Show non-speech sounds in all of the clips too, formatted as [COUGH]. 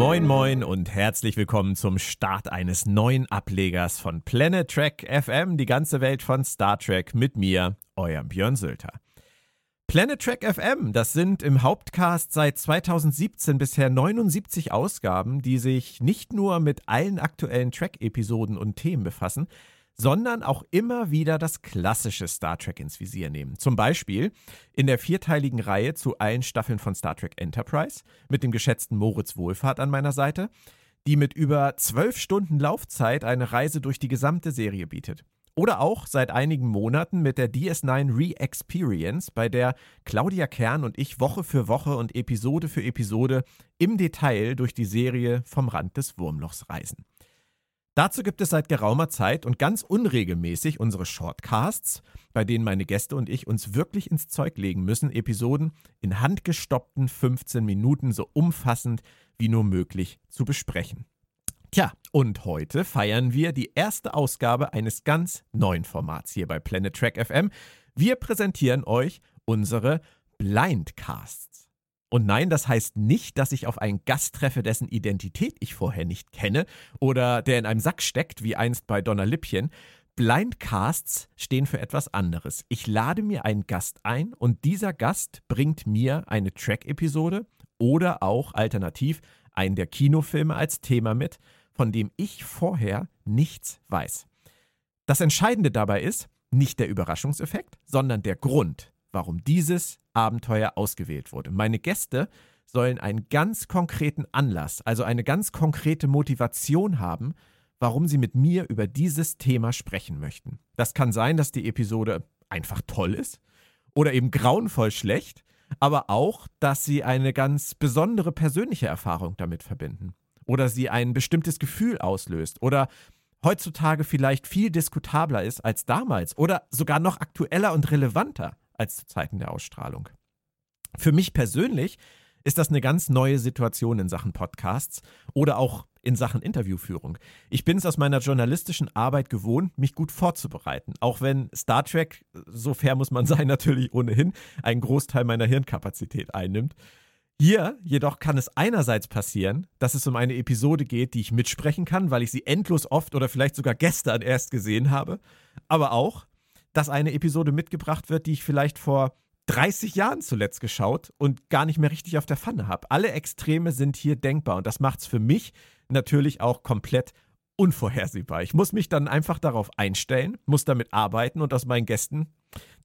Moin Moin und herzlich willkommen zum Start eines neuen Ablegers von Planet Trek FM, die ganze Welt von Star Trek mit mir, eurem Björn Sülter. Planet Trek FM, das sind im Hauptcast seit 2017 bisher 79 Ausgaben, die sich nicht nur mit allen aktuellen Track-Episoden und Themen befassen, sondern auch immer wieder das klassische Star Trek ins Visier nehmen. Zum Beispiel in der vierteiligen Reihe zu allen Staffeln von Star Trek Enterprise mit dem geschätzten Moritz Wohlfahrt an meiner Seite, die mit über zwölf Stunden Laufzeit eine Reise durch die gesamte Serie bietet. Oder auch seit einigen Monaten mit der DS9 Re-Experience, bei der Claudia Kern und ich Woche für Woche und Episode für Episode im Detail durch die Serie vom Rand des Wurmlochs reisen. Dazu gibt es seit geraumer Zeit und ganz unregelmäßig unsere Shortcasts, bei denen meine Gäste und ich uns wirklich ins Zeug legen müssen, Episoden in handgestoppten 15 Minuten so umfassend wie nur möglich zu besprechen. Tja, und heute feiern wir die erste Ausgabe eines ganz neuen Formats hier bei Planet Track FM. Wir präsentieren euch unsere Blindcasts. Und nein, das heißt nicht, dass ich auf einen Gast treffe, dessen Identität ich vorher nicht kenne oder der in einem Sack steckt, wie einst bei Donner Lippchen. Blindcasts stehen für etwas anderes. Ich lade mir einen Gast ein und dieser Gast bringt mir eine Track-Episode oder auch alternativ einen der Kinofilme als Thema mit, von dem ich vorher nichts weiß. Das Entscheidende dabei ist nicht der Überraschungseffekt, sondern der Grund, warum dieses Abenteuer ausgewählt wurde. Meine Gäste sollen einen ganz konkreten Anlass, also eine ganz konkrete Motivation haben, warum sie mit mir über dieses Thema sprechen möchten. Das kann sein, dass die Episode einfach toll ist oder eben grauenvoll schlecht, aber auch, dass sie eine ganz besondere persönliche Erfahrung damit verbinden oder sie ein bestimmtes Gefühl auslöst oder heutzutage vielleicht viel diskutabler ist als damals oder sogar noch aktueller und relevanter als zu Zeiten der Ausstrahlung. Für mich persönlich ist das eine ganz neue Situation in Sachen Podcasts oder auch in Sachen Interviewführung. Ich bin es aus meiner journalistischen Arbeit gewohnt, mich gut vorzubereiten, auch wenn Star Trek, so fair muss man [LAUGHS] sein, natürlich ohnehin einen Großteil meiner Hirnkapazität einnimmt. Hier jedoch kann es einerseits passieren, dass es um eine Episode geht, die ich mitsprechen kann, weil ich sie endlos oft oder vielleicht sogar gestern erst gesehen habe, aber auch, dass eine Episode mitgebracht wird, die ich vielleicht vor 30 Jahren zuletzt geschaut und gar nicht mehr richtig auf der Pfanne habe. Alle Extreme sind hier denkbar und das macht es für mich natürlich auch komplett unvorhersehbar. Ich muss mich dann einfach darauf einstellen, muss damit arbeiten und aus meinen Gästen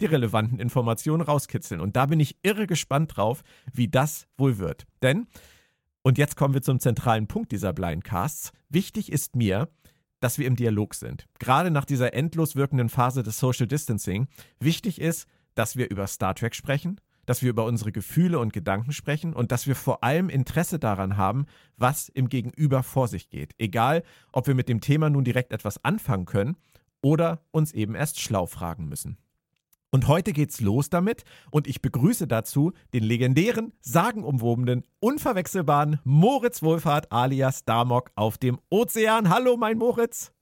die relevanten Informationen rauskitzeln. Und da bin ich irre gespannt drauf, wie das wohl wird. Denn, und jetzt kommen wir zum zentralen Punkt dieser Blindcasts, wichtig ist mir, dass wir im Dialog sind. Gerade nach dieser endlos wirkenden Phase des Social Distancing. Wichtig ist, dass wir über Star Trek sprechen, dass wir über unsere Gefühle und Gedanken sprechen und dass wir vor allem Interesse daran haben, was im Gegenüber vor sich geht. Egal, ob wir mit dem Thema nun direkt etwas anfangen können oder uns eben erst schlau fragen müssen. Und heute geht's los damit und ich begrüße dazu den legendären, sagenumwobenen, unverwechselbaren Moritz Wohlfahrt alias Damok auf dem Ozean. Hallo, mein Moritz.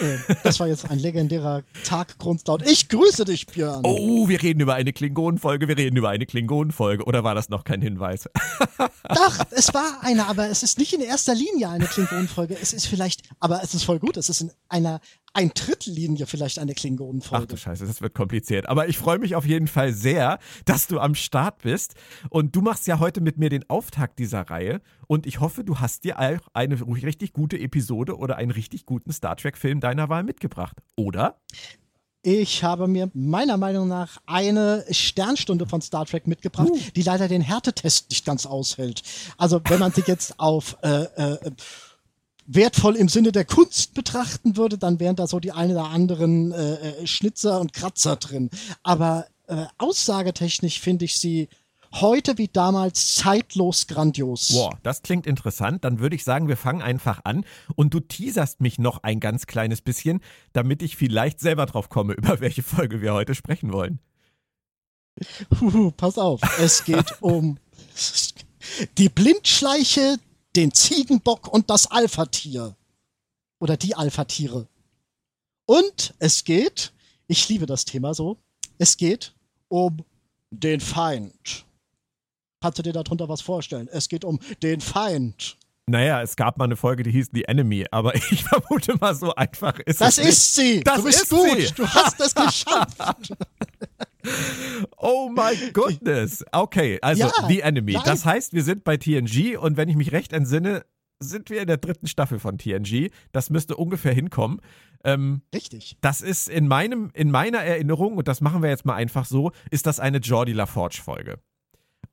Äh, das war jetzt ein legendärer Taggrundlaut. Ich grüße dich, Björn. Oh, wir reden über eine Klingonenfolge, wir reden über eine Klingonenfolge. Oder war das noch kein Hinweis? [LAUGHS] Doch, es war eine, aber es ist nicht in erster Linie eine Klingonenfolge. Es ist vielleicht, aber es ist voll gut, es ist in einer ein Drittellinie vielleicht eine Klingonenfolge. Ach du Scheiße, das wird kompliziert. Aber ich freue mich auf jeden Fall sehr, dass du am Start bist. Und du machst ja heute mit mir den Auftakt dieser Reihe. Und ich hoffe, du hast dir auch eine richtig gute Episode oder einen richtig guten Star Trek-Film deiner Wahl mitgebracht, oder? Ich habe mir meiner Meinung nach eine Sternstunde von Star Trek mitgebracht, uh. die leider den Härtetest nicht ganz aushält. Also wenn man sich jetzt auf äh, äh, wertvoll im Sinne der Kunst betrachten würde, dann wären da so die ein oder anderen äh, äh, Schnitzer und Kratzer drin. Aber äh, aussagetechnisch finde ich sie heute wie damals zeitlos grandios. Boah, das klingt interessant. Dann würde ich sagen, wir fangen einfach an und du teaserst mich noch ein ganz kleines bisschen, damit ich vielleicht selber drauf komme, [LAUGHS] über welche Folge wir heute sprechen wollen. Huhu, pass auf, es geht um [LAUGHS] die Blindschleiche den Ziegenbock und das Alpha-Tier. Oder die Alpha-Tiere. Und es geht, ich liebe das Thema so, es geht um den Feind. Kannst du dir darunter was vorstellen? Es geht um den Feind. Naja, es gab mal eine Folge, die hieß The Enemy, aber [LAUGHS] ich vermute mal, so einfach ist das es. Das ist sie! Das du bist ist gut! Sie. Du hast [LAUGHS] es geschafft! [LAUGHS] Oh my goodness. Okay, also Ja, The Enemy. nein. Das heißt, wir sind bei TNG und wenn ich mich recht entsinne, sind wir in der dritten Staffel von TNG. Das müsste ungefähr hinkommen. Ähm, Richtig. das ist in meinem, in meiner Erinnerung, und das machen wir jetzt mal einfach so, ist das eine Jordi LaForge-Folge.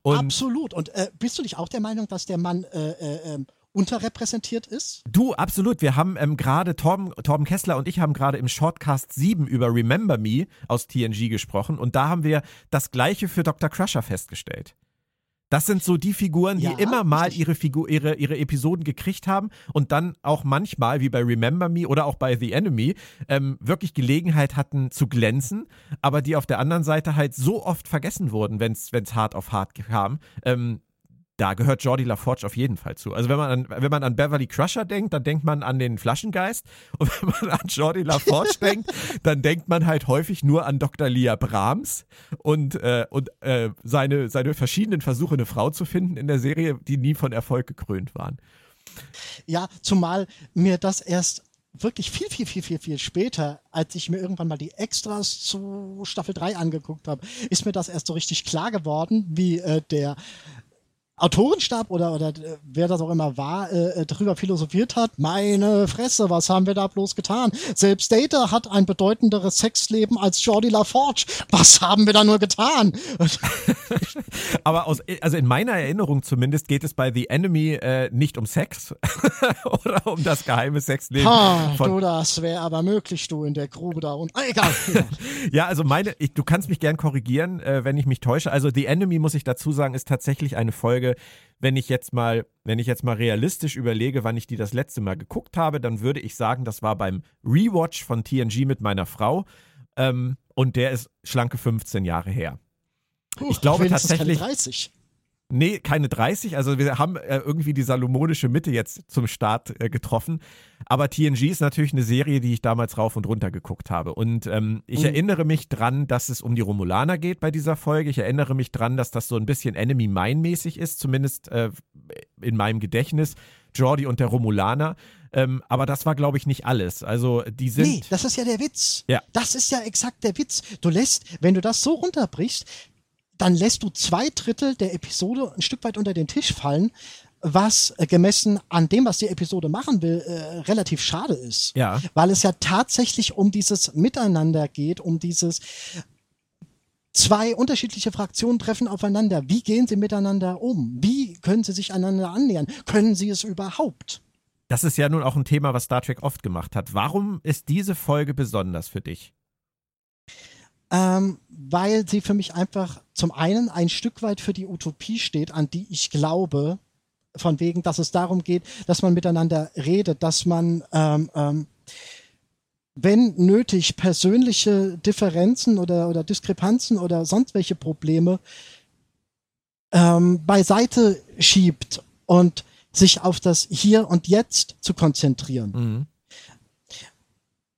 Absolut. Und äh, bist du nicht auch der Meinung, dass der Mann äh, äh, ähm, unterrepräsentiert ist? Du, absolut. Wir haben ähm, gerade, Torben, Torben Kessler und ich haben gerade im Shortcast 7 über Remember Me aus TNG gesprochen und da haben wir das gleiche für Dr. Crusher festgestellt. Das sind so die Figuren, die Ja, immer mal richtig. ihre, Figur, ihre, ihre Episoden gekriegt haben und dann auch manchmal, wie bei Remember Me oder auch bei The Enemy, ähm, wirklich Gelegenheit hatten zu glänzen, aber die auf der anderen Seite halt so oft vergessen wurden, wenn es hart auf hart kam. Ähm, da gehört Jordi LaForge auf jeden Fall zu. Also wenn man, an, wenn man an Beverly Crusher denkt, dann denkt man an den Flaschengeist. [LAUGHS] Und wenn man an Jordi LaForge [LAUGHS] denkt, dann denkt man halt häufig nur an Dr. Leah Brahms und, äh, und äh, seine, seine verschiedenen Versuche, eine Frau zu finden in der Serie, die nie von Erfolg gekrönt waren. Ja, zumal mir das erst wirklich viel, viel, viel, viel, viel später, als ich mir irgendwann mal die Extras zu Staffel 3 angeguckt habe, ist mir das erst so richtig klar geworden, wie äh, der Autorenstab oder, oder äh, wer das auch immer war, äh, äh, darüber philosophiert hat. Meine Fresse, was haben wir da bloß getan? Selbst Data hat ein bedeutenderes Sexleben als Jordi LaForge. Was haben wir da nur getan? [LAUGHS] Aber aus, also in meiner Erinnerung zumindest geht es bei The Enemy äh, nicht um Sex [LAUGHS] oder um das geheime Sexleben Ha, von du, das wäre aber möglich, du in der Grube da unten. Ah, egal. Ja. [LAUGHS] Ja, also meine, ich, du kannst mich gern korrigieren, äh, wenn ich mich täusche. Also The Enemy, muss ich dazu sagen, ist tatsächlich eine Folge, wenn ich jetzt mal, wenn ich jetzt mal realistisch überlege, wann ich die das letzte Mal geguckt habe, dann würde ich sagen, das war beim Rewatch von TNG mit meiner Frau. Ähm, und der ist schlanke 15 Jahre her. Ich glaube tatsächlich- 30. Nee, keine 30. Also wir haben äh, irgendwie die salomonische Mitte jetzt zum Start äh, getroffen. Aber TNG ist natürlich eine Serie, die ich damals rauf und runter geguckt habe. Und ähm, ich Mhm. erinnere mich dran, dass es um die Romulaner geht bei dieser Folge. Ich erinnere mich dran, dass das so ein bisschen Enemy Mine mäßig ist, zumindest äh, in meinem Gedächtnis. Jordi und der Romulaner. Ähm, aber das war, glaube ich, nicht alles. Also die sind. Nee, das ist ja der Witz. Ja. Das ist ja exakt der Witz. Du lässt, wenn du das so runterbrichst, dann lässt du zwei Drittel der Episode ein Stück weit unter den Tisch fallen, was äh, gemessen an dem, was die Episode machen will, äh, relativ schade ist. Ja. Weil es ja tatsächlich um dieses Miteinander geht, um dieses zwei unterschiedliche Fraktionen treffen aufeinander. Wie gehen sie miteinander um? Wie können sie sich einander annähern? Können sie es überhaupt? Das ist ja nun auch ein Thema, was Star Trek oft gemacht hat. Warum ist diese Folge besonders für dich? Ähm, weil sie für mich einfach zum einen ein Stück weit für die Utopie steht, an die ich glaube, von wegen, dass es darum geht, dass man miteinander redet, dass man, ähm, ähm, wenn nötig, persönliche Differenzen oder, oder Diskrepanzen oder sonst welche Probleme ähm, beiseite schiebt und sich auf das Hier und Jetzt zu konzentrieren. Mhm.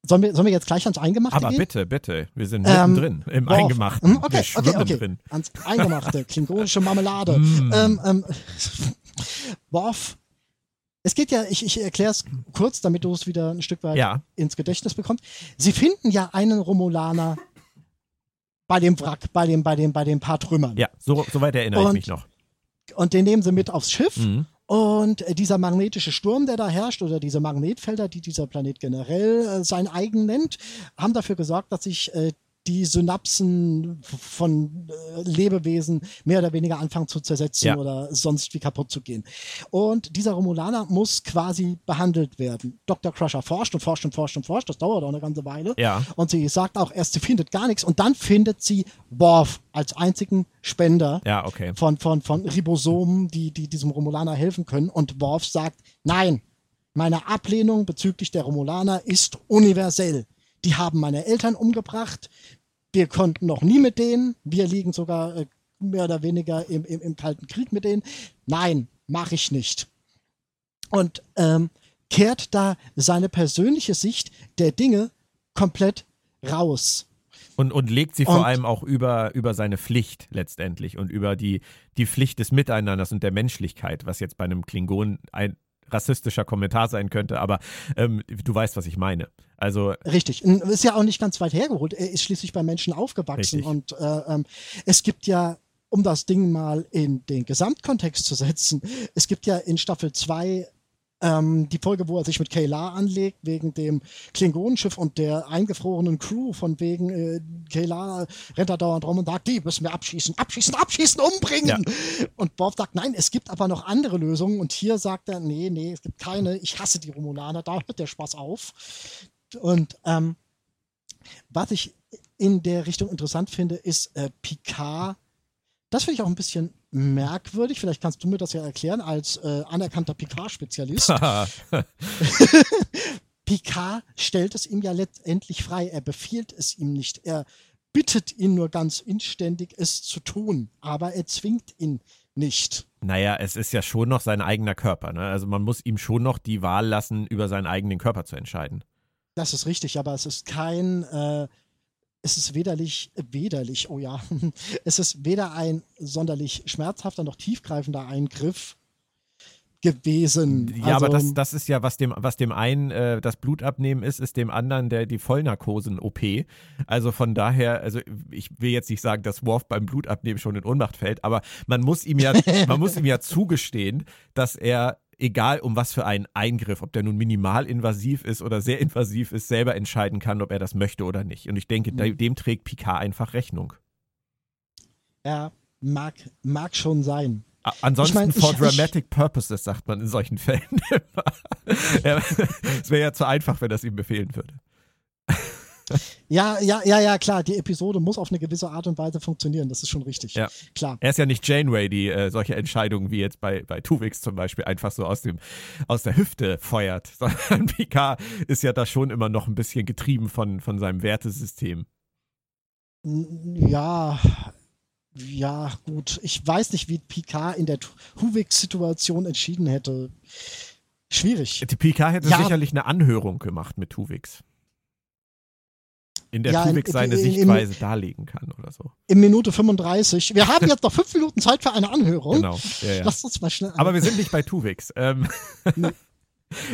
Sollen wir, sollen wir jetzt gleich ans Eingemachte Aber gehen? bitte, bitte. Wir sind Ähm, mittendrin im Worf. Eingemachten. Hm, Okay, Wir okay, okay. drin. Ans Eingemachte, [LAUGHS] klingonische Marmelade. Mm. Ähm, ähm, [LAUGHS] Worf. Es geht ja, ich, ich erkläre es kurz, damit du es wieder ein Stück weit Ja. ins Gedächtnis bekommst. Sie finden ja einen Romulaner bei dem Wrack, bei dem, bei dem, bei dem paar Trümmern. Ja, so, soweit erinnere ich Und- mich noch. Und den nehmen sie mit aufs Schiff. Mhm. Und äh, dieser magnetische Sturm, der da herrscht, oder diese Magnetfelder, die dieser Planet generell äh, sein eigen nennt, haben dafür gesorgt, dass sich äh, die Synapsen von äh, Lebewesen mehr oder weniger anfangen zu zersetzen Ja. oder sonst wie kaputt zu gehen. Und dieser Romulaner muss quasi behandelt werden. Dr. Crusher forscht und forscht und forscht und forscht, das dauert auch eine ganze Weile. Ja. Und sie sagt auch erst, sie findet gar nichts und dann findet sie Worf als einzigen Spender Ja, okay. von, von, von Ribosomen, die, die diesem Romulaner helfen können. Und Worf sagt, nein, meine Ablehnung bezüglich der Romulaner ist universell. Die haben meine Eltern umgebracht. Wir konnten noch nie mit denen. Wir liegen sogar äh, mehr oder weniger im, im, im Kalten Krieg mit denen. Nein, mache ich nicht. Und ähm, kehrt da seine persönliche Sicht der Dinge komplett raus. Und, und legt sie und, vor allem auch über, über seine Pflicht letztendlich und über die, die Pflicht des Miteinanders und der Menschlichkeit, was jetzt bei einem Klingon ein rassistischer Kommentar sein könnte, aber ähm, du weißt, was ich meine. Also Richtig. Ist ja auch nicht ganz weit hergeholt. Er ist schließlich bei Menschen aufgewachsen richtig. und äh, ähm, es gibt ja um das Ding mal in den Gesamtkontext zu setzen. Es gibt ja in Staffel 2 ähm, die Folge, wo er sich mit Kayla anlegt, wegen dem Klingonenschiff und der eingefrorenen Crew, von wegen äh, Kayla rennt da dauernd rum und sagt, die müssen wir abschießen, abschießen, abschießen, umbringen. Ja. Und Worf sagt, nein, es gibt aber noch andere Lösungen. Und hier sagt er, nee, nee, es gibt keine, ich hasse die Romulaner, da hört der Spaß auf. Und ähm, was ich in der Richtung interessant finde, ist äh, Picard. Das finde ich auch ein bisschen merkwürdig. Vielleicht kannst du mir das ja erklären als äh, anerkannter Picard-Spezialist. [LAUGHS] [LAUGHS] Picard stellt es ihm ja letztendlich frei. Er befiehlt es ihm nicht. Er bittet ihn nur ganz inständig, es zu tun, aber er zwingt ihn nicht. Naja, es ist ja schon noch sein eigener Körper. Ne? Also man muss ihm schon noch die Wahl lassen, über seinen eigenen Körper zu entscheiden. Das ist richtig, aber es ist kein äh, es ist wederlich, wederlich, oh ja, [LAUGHS] es ist weder ein sonderlich schmerzhafter noch tiefgreifender Eingriff gewesen. Ja, also, aber das, das ist ja, was dem, was dem einen äh, das Blut abnehmen ist, ist dem anderen der die Vollnarkosen-OP. Also von daher, also ich will jetzt nicht sagen, dass Worf beim Blutabnehmen schon in Ohnmacht fällt, aber man muss ihm ja, [LAUGHS] man muss ihm ja zugestehen, dass er egal um was für einen Eingriff, ob der nun minimal invasiv ist oder sehr invasiv ist, selber entscheiden kann, ob er das möchte oder nicht. Und ich denke, mhm. dem trägt Picard einfach Rechnung. Ja, mag, mag schon sein. Ansonsten ich mein, for ich, dramatic ich, purposes, sagt man in solchen [LAUGHS] Fällen immer. [LAUGHS] es wäre ja zu einfach, wenn das ihm befehlen würde. Ja, ja, ja, ja, klar. Die Episode muss auf eine gewisse Art und Weise funktionieren. Das ist schon richtig. Ja. Klar. Er ist ja nicht Janeway, die äh, solche Entscheidungen wie jetzt bei, bei Tuvix zum Beispiel einfach so aus, dem, aus der Hüfte feuert, [LAUGHS] sondern Picard ist ja da schon immer noch ein bisschen getrieben von, von seinem Wertesystem. Ja, ja, gut. Ich weiß nicht, wie Picard in der Tuvix-Situation entschieden hätte. Schwierig. Die Picard hätte ja. sicherlich eine Anhörung gemacht mit Tuvix in der ja, Tuvix seine in, Sichtweise in, darlegen kann oder so. In Minute 35. Wir haben jetzt noch fünf Minuten Zeit für eine Anhörung. Genau. Ja, ja. Lass uns mal schnell. An. Aber wir sind nicht bei Tuvix. Ähm, [LAUGHS]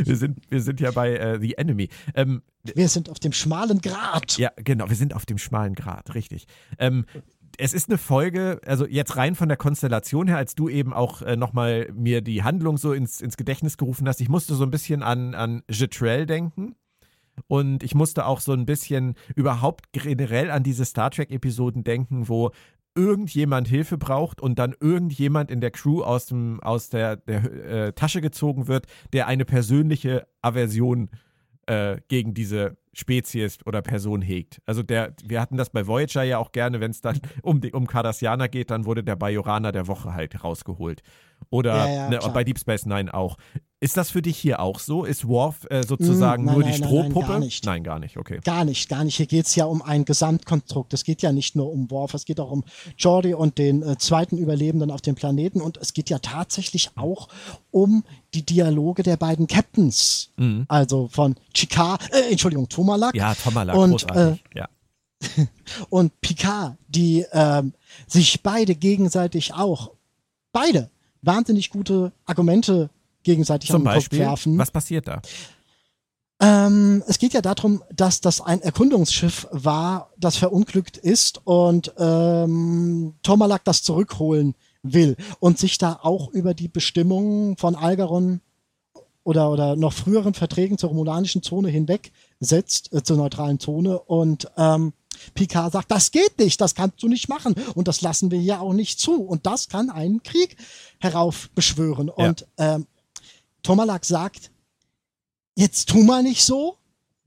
wir, sind, wir sind ja bei äh, The Enemy. Ähm, wir sind auf dem schmalen Grat. Ja, genau. Wir sind auf dem schmalen Grat, richtig. Ähm, es ist eine Folge, also jetzt rein von der Konstellation her, als du eben auch äh, nochmal mir die Handlung so ins, ins Gedächtnis gerufen hast, ich musste so ein bisschen an, an Jetrell denken. Und ich musste auch so ein bisschen überhaupt generell an diese Star Trek-Episoden denken, wo irgendjemand Hilfe braucht und dann irgendjemand in der Crew aus, dem, aus der, der äh, Tasche gezogen wird, der eine persönliche Aversion äh, gegen diese Spezies oder Person hegt. Also der, wir hatten das bei Voyager ja auch gerne, wenn es dann [LAUGHS] um, die, um Cardassianer geht, dann wurde der Bajoraner der Woche halt rausgeholt. Oder ja, ja, ne, bei Deep Space Nine auch. Ist das für dich hier auch so? Ist Worf äh, sozusagen mm, nein, nur nein, die Strohpuppe? Nein, gar nicht. Nein, gar nicht, okay. Gar nicht, gar nicht. Hier geht es ja um ein Gesamtkonstrukt. Es geht ja nicht nur um Worf, es geht auch um Jordi und den äh, zweiten Überlebenden auf dem Planeten und es geht ja tatsächlich auch um die Dialoge der beiden Captains. Mhm. Also von Chikar, äh, Entschuldigung, Tomalak. Ja, Tomalak, und, großartig. Äh, ja. [LAUGHS] und Picard, die ähm, sich beide gegenseitig auch, beide wahnsinnig gute Argumente gegenseitig Zum Beispiel, Kopf werfen. Was passiert da? Ähm, es geht ja darum, dass das ein Erkundungsschiff war, das verunglückt ist und ähm, Tomalak das zurückholen will und sich da auch über die Bestimmungen von Algaron oder, oder noch früheren Verträgen zur romulanischen Zone hinweg setzt, äh, zur neutralen Zone und ähm, Picard sagt, das geht nicht, das kannst du nicht machen und das lassen wir hier auch nicht zu und das kann einen Krieg heraufbeschwören ja. und ähm, Tomalak sagt, jetzt tu mal nicht so.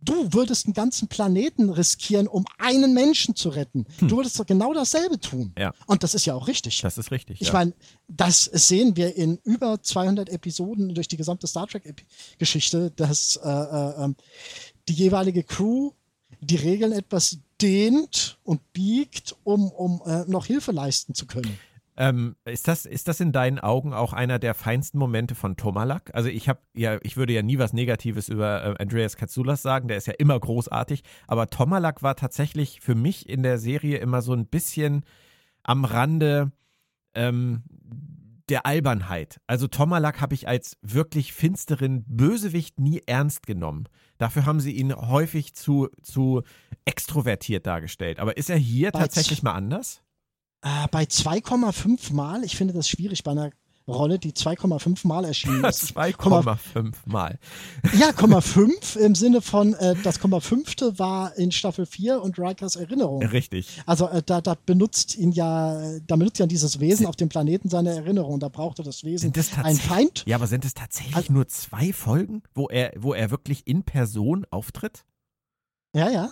Du würdest einen ganzen Planeten riskieren, um einen Menschen zu retten. Hm. Du würdest doch genau dasselbe tun. Ja. Und das ist ja auch richtig. Das ist richtig. Ich ja. meine, das sehen wir in über 200 Episoden durch die gesamte Star Trek-Geschichte, dass äh, äh, ähm, die jeweilige Crew die Regeln etwas dehnt und biegt, um, um äh, noch Hilfe leisten zu können. Ähm, ist, das, ist das in deinen Augen auch einer der feinsten Momente von Tomalak? Also ich habe ja, ich würde ja nie was Negatives über äh, Andreas Katsoulas sagen, der ist ja immer großartig, aber Tomalak war tatsächlich für mich in der Serie immer so ein bisschen am Rande ähm, der Albernheit. Also Tomalak habe ich als wirklich finsteren Bösewicht nie ernst genommen. Dafür haben sie ihn häufig zu, zu extrovertiert dargestellt. Aber ist er hier Bei tatsächlich mal anders? Äh, bei 2,5 Mal, ich finde das schwierig bei einer Rolle, die 2,5 Mal erschienen [LAUGHS] ist. 2,5 Mal. Ja, 0,5 im Sinne von, äh, das 0,5. war in Staffel 4 und Rikers Erinnerung. Richtig. Also äh, da, da benutzt ihn ja, da benutzt ja dieses Wesen auf dem Planeten seine Erinnerung. Da brauchte das Wesen das ein Feind. Ja, aber sind es tatsächlich Also- nur zwei Folgen, wo er, wo er wirklich in Person auftritt? Ja, ja.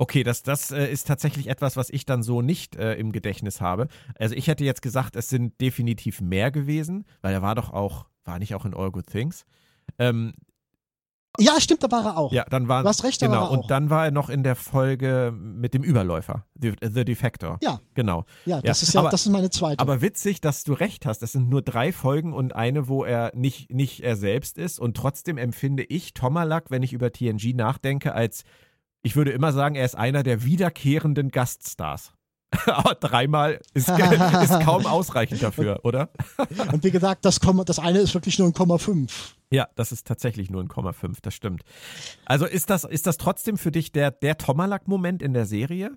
Okay, das, das äh, ist tatsächlich etwas, was ich dann so nicht äh, im Gedächtnis habe. Also ich hätte jetzt gesagt, es sind definitiv mehr gewesen, weil er war doch auch, war nicht auch in All Good Things. Ähm, Ja, stimmt, da war er auch. ja, dann war Du hast recht, da genau. war er auch. Und dann war er noch in der Folge mit dem Überläufer, The, The Defector. Ja. Genau. Ja, das ist ja, aber- das ist meine zweite. Aber witzig, dass du recht hast. Es sind nur drei Folgen und eine, wo er nicht, nicht er selbst ist. Und trotzdem empfinde ich Tomalak, wenn ich über TNG nachdenke, als, ich würde immer sagen, er ist einer der wiederkehrenden Gaststars. [LAUGHS] Aber dreimal ist, [LAUGHS] ist kaum ausreichend dafür, oder? [LAUGHS] Und wie gesagt, das, Komma, das eine ist wirklich nur ein Komma 5. Ja, das ist tatsächlich nur ein Komma 5, das stimmt. Also ist das, ist das trotzdem für dich der, der Tomalak-Moment in der Serie?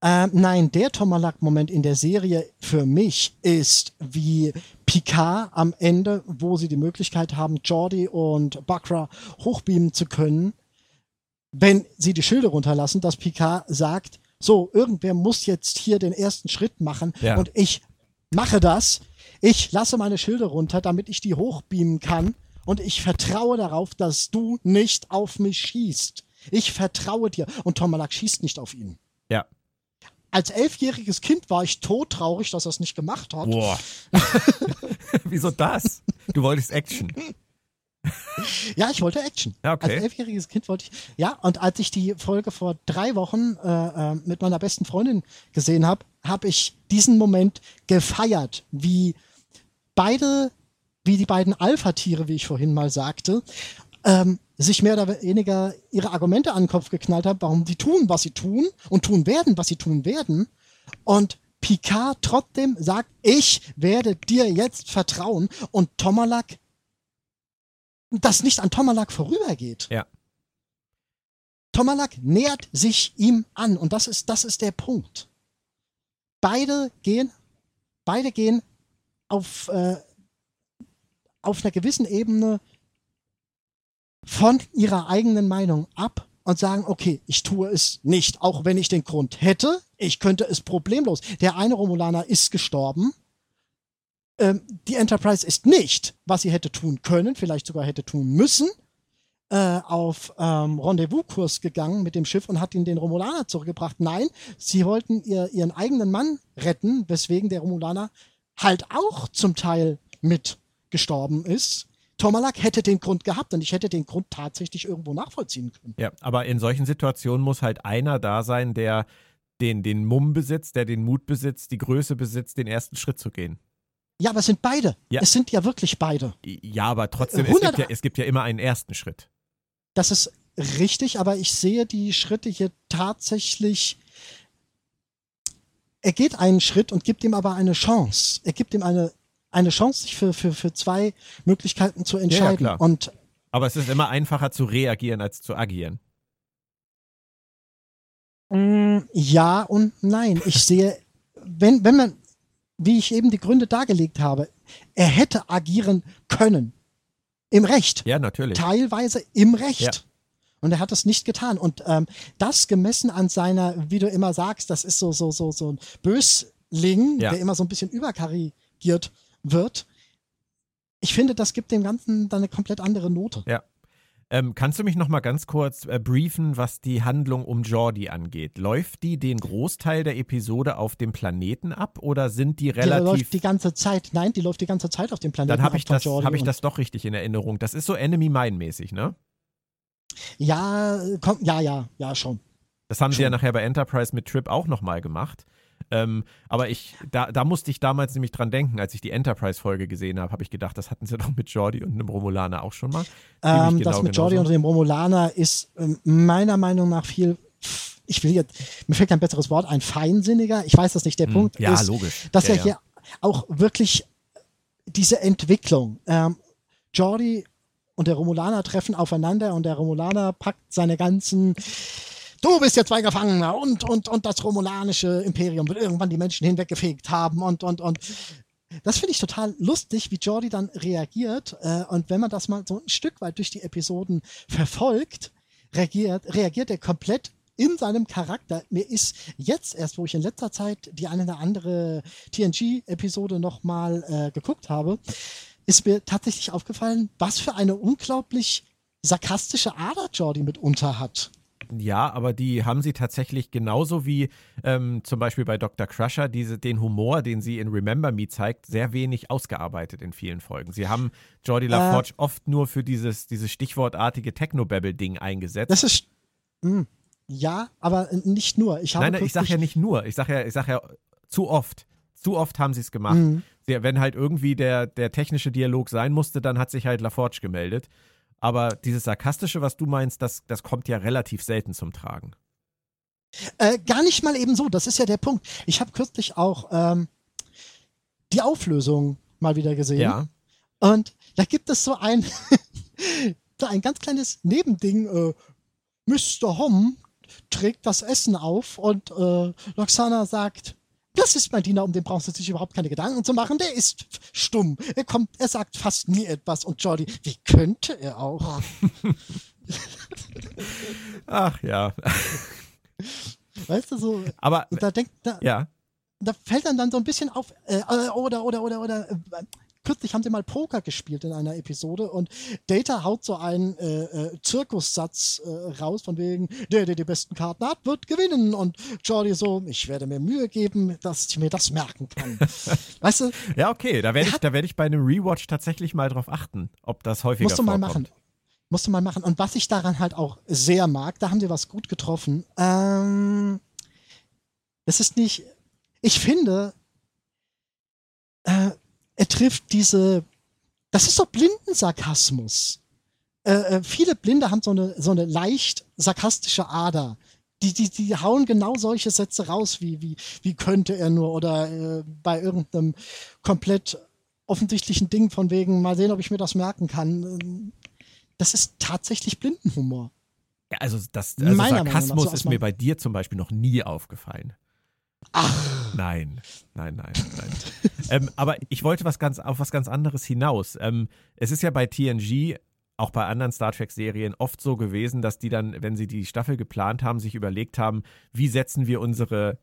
Ähm, nein, der Tomalak-Moment in der Serie für mich ist wie Picard am Ende, wo sie die Möglichkeit haben, Jordi und Bakra hochbeamen zu können, wenn sie die Schilde runterlassen, dass Picard sagt, so, irgendwer muss jetzt hier den ersten Schritt machen Ja. und ich mache das. Ich lasse meine Schilde runter, damit ich die hochbeamen kann und ich vertraue darauf, dass du nicht auf mich schießt. Ich vertraue dir. Und Tomalak schießt nicht auf ihn Ja. als elfjähriges Kind war ich todtraurig, dass er es nicht gemacht hat. Boah. [LAUGHS] [LAUGHS] Wieso das? Du wolltest Action. Ja, ich wollte Action. Ja, okay. Als elfjähriges Kind wollte ich. Ja, und als ich die Folge vor drei Wochen äh, äh, mit meiner besten Freundin gesehen habe, habe ich diesen Moment gefeiert, wie beide, wie die beiden Alpha-Tiere, wie ich vorhin mal sagte, ähm, sich mehr oder weniger ihre Argumente an den Kopf geknallt haben, warum die tun, was sie tun und tun werden, was sie tun werden. Und Picard trotzdem sagt, ich werde dir jetzt vertrauen und Tomalak das nicht an Tomalak vorübergeht. Ja. Tomalak nähert sich ihm an und das ist, das ist der Punkt. Beide gehen, beide gehen auf, äh, auf einer gewissen Ebene von ihrer eigenen Meinung ab und sagen, okay, ich tue es nicht, auch wenn ich den Grund hätte, ich könnte es problemlos. Der eine Romulaner ist gestorben, ähm, die Enterprise ist nicht, was sie hätte tun können, vielleicht sogar hätte tun müssen, äh, auf ähm, Rendezvous-Kurs gegangen mit dem Schiff und hat ihn den Romulaner zurückgebracht. Nein, sie wollten ihr, ihren eigenen Mann retten, weswegen der Romulaner halt auch zum Teil mit gestorben ist. Tomalak hätte den Grund gehabt und ich hätte den Grund tatsächlich irgendwo nachvollziehen können. Ja, aber in solchen Situationen muss halt einer da sein, der den, den Mumm besitzt, der den Mut besitzt, die Größe besitzt, den ersten Schritt zu gehen. Ja, aber es sind beide. Ja. Es sind ja wirklich beide. Ja, aber trotzdem, es 100 gibt ja, es gibt ja immer einen ersten Schritt. Das ist richtig, aber ich sehe die Schritte hier tatsächlich. Er geht einen Schritt und gibt ihm aber eine Chance. Er gibt ihm eine, eine Chance, sich für, für, für zwei Möglichkeiten zu entscheiden. klar. und Aber es ist immer einfacher zu reagieren als zu agieren. Mm, Ja und nein. Ich sehe, wenn, wenn man, wie ich eben die Gründe dargelegt habe, er hätte agieren können. Im Recht. Ja, natürlich. Teilweise im Recht. Ja. Und er hat es nicht getan. Und ähm, das gemessen an seiner, wie du immer sagst, das ist so, so, so, so ein Bösling, Ja. der immer so ein bisschen überkarikiert wird. Ich finde, das gibt dem Ganzen dann eine komplett andere Note. Ja. Ähm, kannst du mich noch mal ganz kurz äh, briefen, was die Handlung um Jordi angeht? Läuft die den Großteil der Episode auf dem Planeten ab oder sind die Die läuft relativ die ganze Zeit, nein, die läuft die ganze Zeit auf dem Planeten. Dann habe ich, ab, das, Jordi hab ich das doch richtig in Erinnerung. Das ist so Enemy Mine mäßig, ne? Ja, komm, ja, ja, ja, schon. Das haben sie ja Schon. nachher bei Enterprise mit Trip auch nochmal gemacht. Ähm, aber ich, da, da musste ich damals nämlich dran denken, als ich die Enterprise-Folge gesehen habe, habe ich gedacht, das hatten sie [LAUGHS] doch mit Jordi und einem Romulaner auch schon mal. Ähm, genau das mit Jordi und dem Romulaner ist ähm, meiner Meinung nach viel ich will jetzt, mir fällt kein besseres Wort ein, feinsinniger. Ich weiß das nicht. Der hm, Punkt ja, ist, logisch. dass ja, er hier auch wirklich diese Entwicklung, ähm, Jordi und der Romulaner treffen aufeinander und der Romulaner packt seine ganzen Du bist jetzt mein Gefangener und, und, und das romulanische Imperium wird irgendwann die Menschen hinweggefegt haben und, und, und. Das finde ich total lustig, wie Jordi dann reagiert. Äh, und wenn man das mal so ein Stück weit durch die Episoden verfolgt, reagiert, reagiert er komplett in seinem Charakter. Mir ist jetzt erst, wo ich in letzter Zeit die eine oder andere TNG-Episode nochmal äh, geguckt habe, ist mir tatsächlich aufgefallen, was für eine unglaublich sarkastische Ader Jordi mitunter hat. Ja, aber die haben sie tatsächlich genauso wie ähm, zum Beispiel bei Dr. Crusher, diese, den Humor, den sie in Remember Me zeigt, sehr wenig ausgearbeitet in vielen Folgen. Sie haben Jordi LaForge äh, oft nur für dieses, dieses stichwortartige Technobabble-Ding eingesetzt. Das ist. Mh. Hm. Ja, aber nicht nur. Ich habe nein, nein, ich sage ja nicht nur. Ich sage ja, ich sag ja zu oft. Zu oft haben sie es gemacht. Mhm. Wenn halt irgendwie der, der technische Dialog sein musste, dann hat sich halt LaForge gemeldet. Aber dieses Sarkastische, was du meinst, das, das kommt ja relativ selten zum Tragen. Äh, gar nicht mal eben so. Das ist ja der Punkt. Ich habe kürzlich auch ähm, die Auflösung mal wieder gesehen. Ja. Und da gibt es so ein, [LAUGHS] so ein ganz kleines Nebending. Äh, Mr. Hom trägt das Essen auf und äh, Roxana sagt, das ist mein Diener, um den brauchst du sich überhaupt keine Gedanken zu machen. Der ist stumm. Er kommt, er sagt fast nie etwas. Und Jordi, wie könnte er auch? Ach ja. Weißt du so? Aber da denkt, da, ja. da fällt dann dann so ein bisschen auf, äh, oder oder oder oder äh, kürzlich haben sie mal Poker gespielt in einer Episode und Data haut so einen äh, äh, Zirkussatz äh, raus von wegen, der, der die besten Karten hat, wird gewinnen. Und Jordi so, ich werde mir Mühe geben, dass ich mir das merken kann. [LAUGHS] weißt du? Ja, okay, da werde ich, werd ich bei einem Rewatch tatsächlich mal drauf achten, ob das häufiger Musst du vorkommt. mal machen. Musst du mal machen. Und was ich daran halt auch sehr mag, da haben sie was gut getroffen. Ähm, es ist nicht, ich finde, äh, er trifft diese, das ist so Blindensarkasmus. Äh, äh, viele Blinde haben so eine, so eine leicht sarkastische Ader. Die, die, die hauen genau solche Sätze raus, wie, wie, wie könnte er nur oder äh, bei irgendeinem komplett offensichtlichen Ding von wegen, mal sehen, ob ich mir das merken kann. Das ist tatsächlich Blindenhumor. Ja, also das also Sarkasmus so ist mir bei dir zum Beispiel noch nie aufgefallen. Ach. Nein, nein, nein, nein. [LAUGHS] ähm, aber ich wollte was ganz, auf was ganz anderes hinaus. Ähm, es ist ja bei TNG, auch bei anderen Star Trek-Serien, oft so gewesen, dass die dann, wenn sie die Staffel geplant haben, sich überlegt haben, wie setzen wir unsere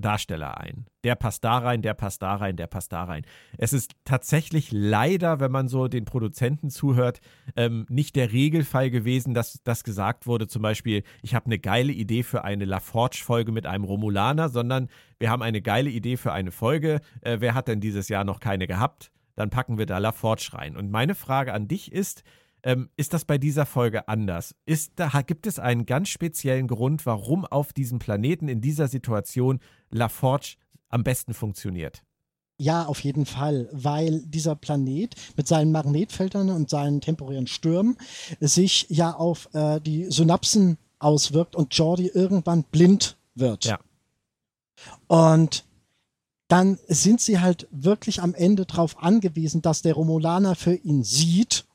Darsteller ein. Der passt da rein, der passt da rein, der passt da rein. Es ist tatsächlich leider, wenn man so den Produzenten zuhört, ähm, nicht der Regelfall gewesen, dass das gesagt wurde, zum Beispiel, ich habe eine geile Idee für eine LaForge-Folge mit einem Romulaner, sondern wir haben eine geile Idee für eine Folge. Äh, wer hat denn dieses Jahr noch keine gehabt? Dann packen wir da LaForge rein. Und meine Frage an dich ist, ähm, ist das bei dieser Folge anders? Ist da, gibt es einen ganz speziellen Grund, warum auf diesem Planeten in dieser Situation LaForge am besten funktioniert? Ja, auf jeden Fall, weil dieser Planet mit seinen Magnetfeldern und seinen temporären Stürmen sich ja auf äh, die Synapsen auswirkt und Jordi irgendwann blind wird. Ja. Und dann sind sie halt wirklich am Ende darauf angewiesen, dass der Romulaner für ihn sieht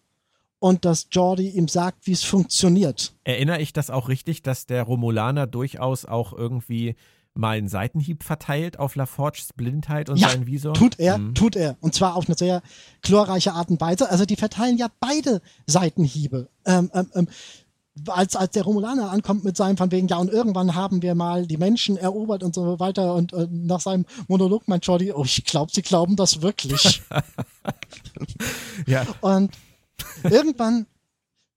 und dass Jordi ihm sagt, wie es funktioniert. Erinnere ich das auch richtig, dass der Romulaner durchaus auch irgendwie mal einen Seitenhieb verteilt auf LaForges Blindheit und ja, seinen Visor? tut er, mhm. tut er. Und zwar auf eine sehr chlorreiche Art und Weise. Also die verteilen ja beide Seitenhiebe. Ähm, ähm, ähm, als, als der Romulaner ankommt mit seinem von wegen, ja, und irgendwann haben wir mal die Menschen erobert und so weiter und äh, nach seinem Monolog meint Jordi, oh, ich glaube, sie glauben das wirklich. [LAUGHS] ja. Und Irgendwann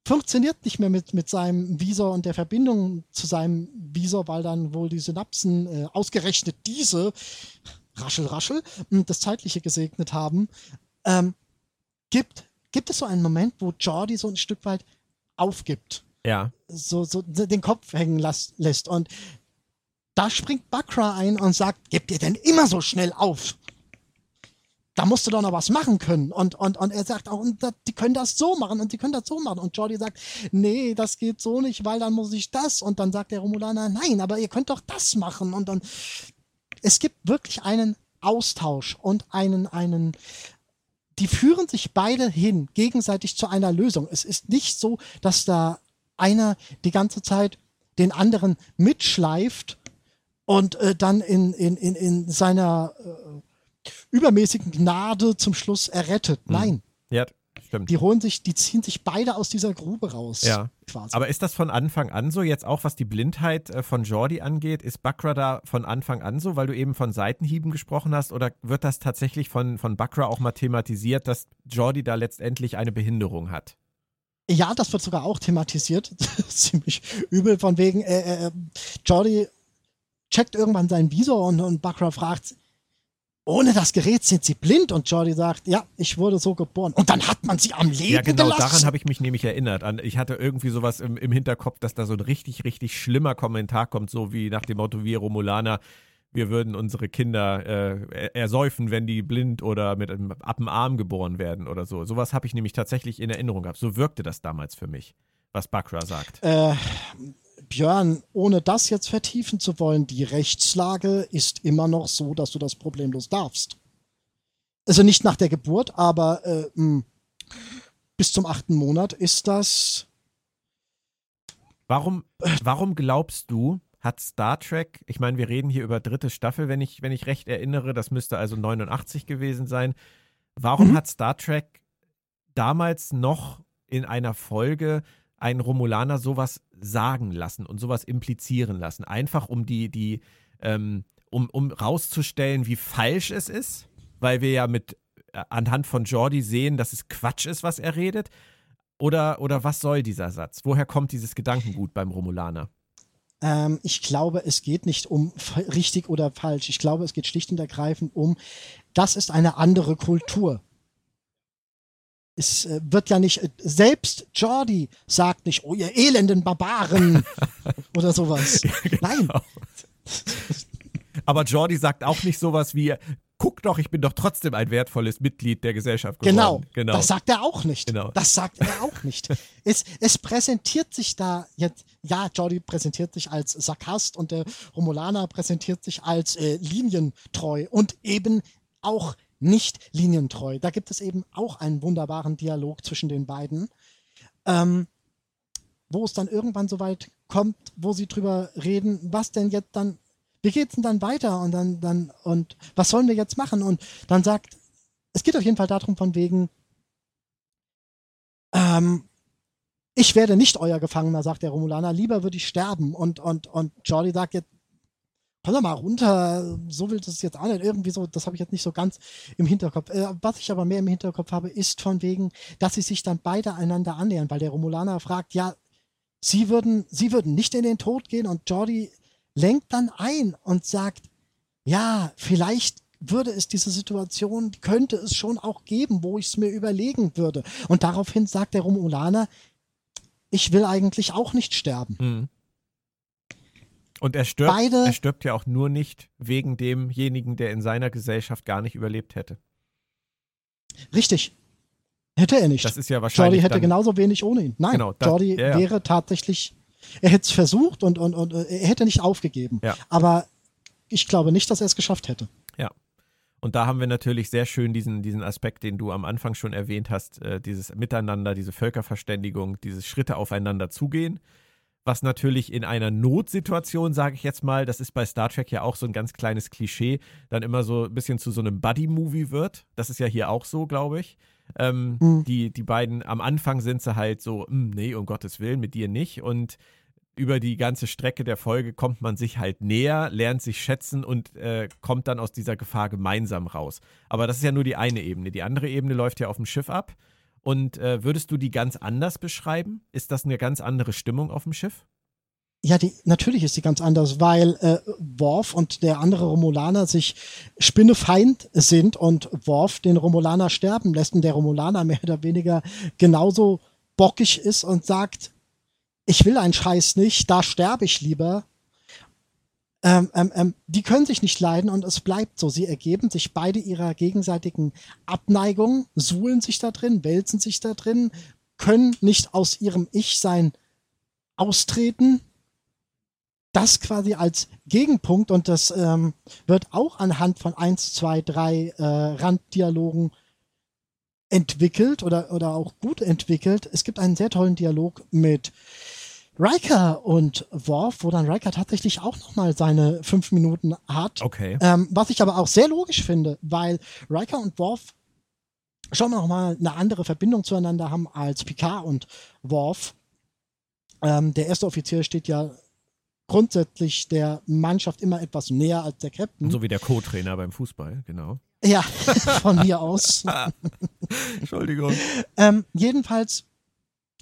funktioniert nicht mehr mit, mit seinem Visor und der Verbindung zu seinem Visor, weil dann wohl die Synapsen äh, ausgerechnet diese, raschel, raschel, das Zeitliche gesegnet haben. Ähm, gibt, gibt es so einen Moment, wo Jordi so ein Stück weit aufgibt? Ja. So, so den Kopf hängen las, lässt. Und da springt Bakra ein und sagt, gebt ihr denn immer so schnell auf? Da musst du doch noch was machen können. Und, und, und er sagt auch, und die können das so machen und die können das so machen. Und Jordi sagt, nee, das geht so nicht, weil dann muss ich das. Und dann sagt der Romulaner, nein, aber ihr könnt doch das machen. Und dann, es gibt wirklich einen Austausch und einen, einen, die führen sich beide hin, gegenseitig zu einer Lösung. Es ist nicht so, dass da einer die ganze Zeit den anderen mitschleift und äh, dann in, in, in, in seiner äh, übermäßigen Gnade zum Schluss errettet. Mhm. Nein. Ja, stimmt. Die holen sich, die ziehen sich beide aus dieser Grube raus. Ja. Quasi. Aber ist das von Anfang an so, jetzt auch was die Blindheit äh, von Jordi angeht? Ist Bakra da von Anfang an so, weil du eben von Seitenhieben gesprochen hast? Oder wird das tatsächlich von, von Bakra auch mal thematisiert, dass Jordi da letztendlich eine Behinderung hat? Ja, das wird sogar auch thematisiert. [LAUGHS] Ziemlich übel, von wegen, äh, äh, Jordi checkt irgendwann seinen Visor und, und Bakra fragt, ohne das Gerät sind sie blind und Jordi sagt, ja, ich wurde so geboren. Und dann hat man sie am Leben Ja, genau, gelassen. daran habe ich mich nämlich erinnert. An, ich hatte irgendwie sowas im, im Hinterkopf, dass da so ein richtig, richtig schlimmer Kommentar kommt, so wie nach dem Motto, wir Romulaner, wir würden unsere Kinder äh, ersäufen, wenn die blind oder mit einem ab dem Arm geboren werden oder so. Sowas habe ich nämlich tatsächlich in Erinnerung gehabt. So wirkte das damals für mich, was Bakra sagt. Äh, Björn, ohne das jetzt vertiefen zu wollen, die Rechtslage ist immer noch so, dass du das problemlos darfst. Also nicht nach der Geburt, aber äh, mh, bis zum achten Monat ist das. Warum, warum glaubst du, hat Star Trek, ich meine, wir reden hier über dritte Staffel, wenn ich, wenn ich recht erinnere, das müsste also 89 gewesen sein. Warum mhm. hat Star Trek damals noch in einer Folge einen Romulaner sowas sagen lassen und sowas implizieren lassen. Einfach um die, die, ähm, um, um rauszustellen, wie falsch es ist, weil wir ja mit äh, anhand von Jordi sehen, dass es Quatsch ist, was er redet. Oder, oder was soll dieser Satz? Woher kommt dieses Gedankengut beim Romulaner? Ähm, ich glaube, es geht nicht um richtig oder falsch. Ich glaube, es geht schlicht und ergreifend um, das ist eine andere Kultur es äh, wird ja nicht, äh, selbst Jordi sagt nicht, oh ihr elenden Barbaren [LAUGHS] oder sowas. genau. Nein. Aber Jordi sagt auch nicht sowas wie, guck doch, ich bin doch trotzdem ein wertvolles Mitglied der Gesellschaft geworden. Genau, genau. das sagt er auch nicht. Genau. Das sagt er auch nicht. es, es präsentiert sich da jetzt, ja, Jordi präsentiert sich als Sarkast und der Romulaner präsentiert sich als äh, linientreu und eben auch nicht linientreu. Da gibt es eben auch einen wunderbaren Dialog zwischen den beiden, ähm, wo es dann irgendwann so weit kommt, wo sie drüber reden, was denn jetzt dann, wie geht's denn dann weiter und dann, dann, und was sollen wir jetzt machen? Und dann sagt, es geht auf jeden Fall darum, von wegen, ähm, ich werde nicht euer Gefangener, sagt der Romulaner, lieber würde ich sterben. Und, und, und Jordi sagt jetzt, komm doch mal runter, so will das jetzt nicht. Irgendwie so, das habe ich jetzt nicht so ganz im Hinterkopf. Äh, was ich aber mehr im Hinterkopf habe, ist von wegen, dass sie sich dann beide einander annähern, weil der Romulaner fragt, ja, sie würden, sie würden nicht in den Tod gehen und Jordi lenkt dann ein und sagt, ja, vielleicht würde es diese Situation, könnte es schon auch geben, wo ich es mir überlegen würde. Und daraufhin sagt der Romulaner, ich will eigentlich auch nicht sterben. Mhm. Und er stirbt, Beide, er stirbt ja auch nur nicht wegen demjenigen, der in seiner Gesellschaft gar nicht überlebt hätte. Richtig. Hätte er nicht. Das ist ja wahrscheinlich. Jordi hätte genauso wenig ohne ihn. Nein, genau, das, Jordi ja, ja. wäre tatsächlich, er hätte es versucht und, und, und er hätte nicht aufgegeben. Ja. Aber ich glaube nicht, dass er es geschafft hätte. Ja. Und da haben wir natürlich sehr schön diesen, diesen Aspekt, den du am Anfang schon erwähnt hast, äh, dieses Miteinander, diese Völkerverständigung, dieses Schritte aufeinander zugehen was natürlich in einer Notsituation, sage ich jetzt mal, das ist bei Star Trek ja auch so ein ganz kleines Klischee, dann immer so ein bisschen zu so einem Buddy-Movie wird. Das ist ja hier auch so, glaube ich. Ähm, mhm. die, die beiden, am Anfang sind sie halt so, hm, nee, um Gottes Willen, mit dir nicht. Und über die ganze Strecke der Folge kommt man sich halt näher, lernt sich schätzen und äh, kommt dann aus dieser Gefahr gemeinsam raus. Aber das ist ja nur die eine Ebene. Die andere Ebene läuft ja auf dem Schiff ab. Und äh, würdest du die ganz anders beschreiben? Ist das eine ganz andere Stimmung auf dem Schiff? Ja, die, natürlich ist die ganz anders, weil äh, Worf und der andere Romulaner sich spinnefeind sind und Worf den Romulaner sterben lässt und der Romulaner mehr oder weniger genauso bockig ist und sagt, ich will einen Scheiß nicht, da sterbe ich lieber. Ähm, ähm, ähm, die können sich nicht leiden und es bleibt so. Sie ergeben sich beide ihrer gegenseitigen Abneigung, suhlen sich da drin, wälzen sich da drin, können nicht aus ihrem Ich-Sein austreten. Das quasi als Gegenpunkt und das ähm, wird auch anhand von eins, zwei, drei äh, Randdialogen entwickelt oder, oder auch gut entwickelt. Es gibt einen sehr tollen Dialog mit Riker und Worf, wo dann Riker tatsächlich auch nochmal seine fünf Minuten hat. Okay. Ähm, was ich aber auch sehr logisch finde, weil Riker und Worf schon nochmal eine andere Verbindung zueinander haben als Picard und Worf. Ähm, der erste Offizier steht ja grundsätzlich der Mannschaft immer etwas näher als der Captain. So wie der Co-Trainer beim Fußball, genau. Ja, [LAUGHS] von mir aus. [LAUGHS] Entschuldigung. Ähm, jedenfalls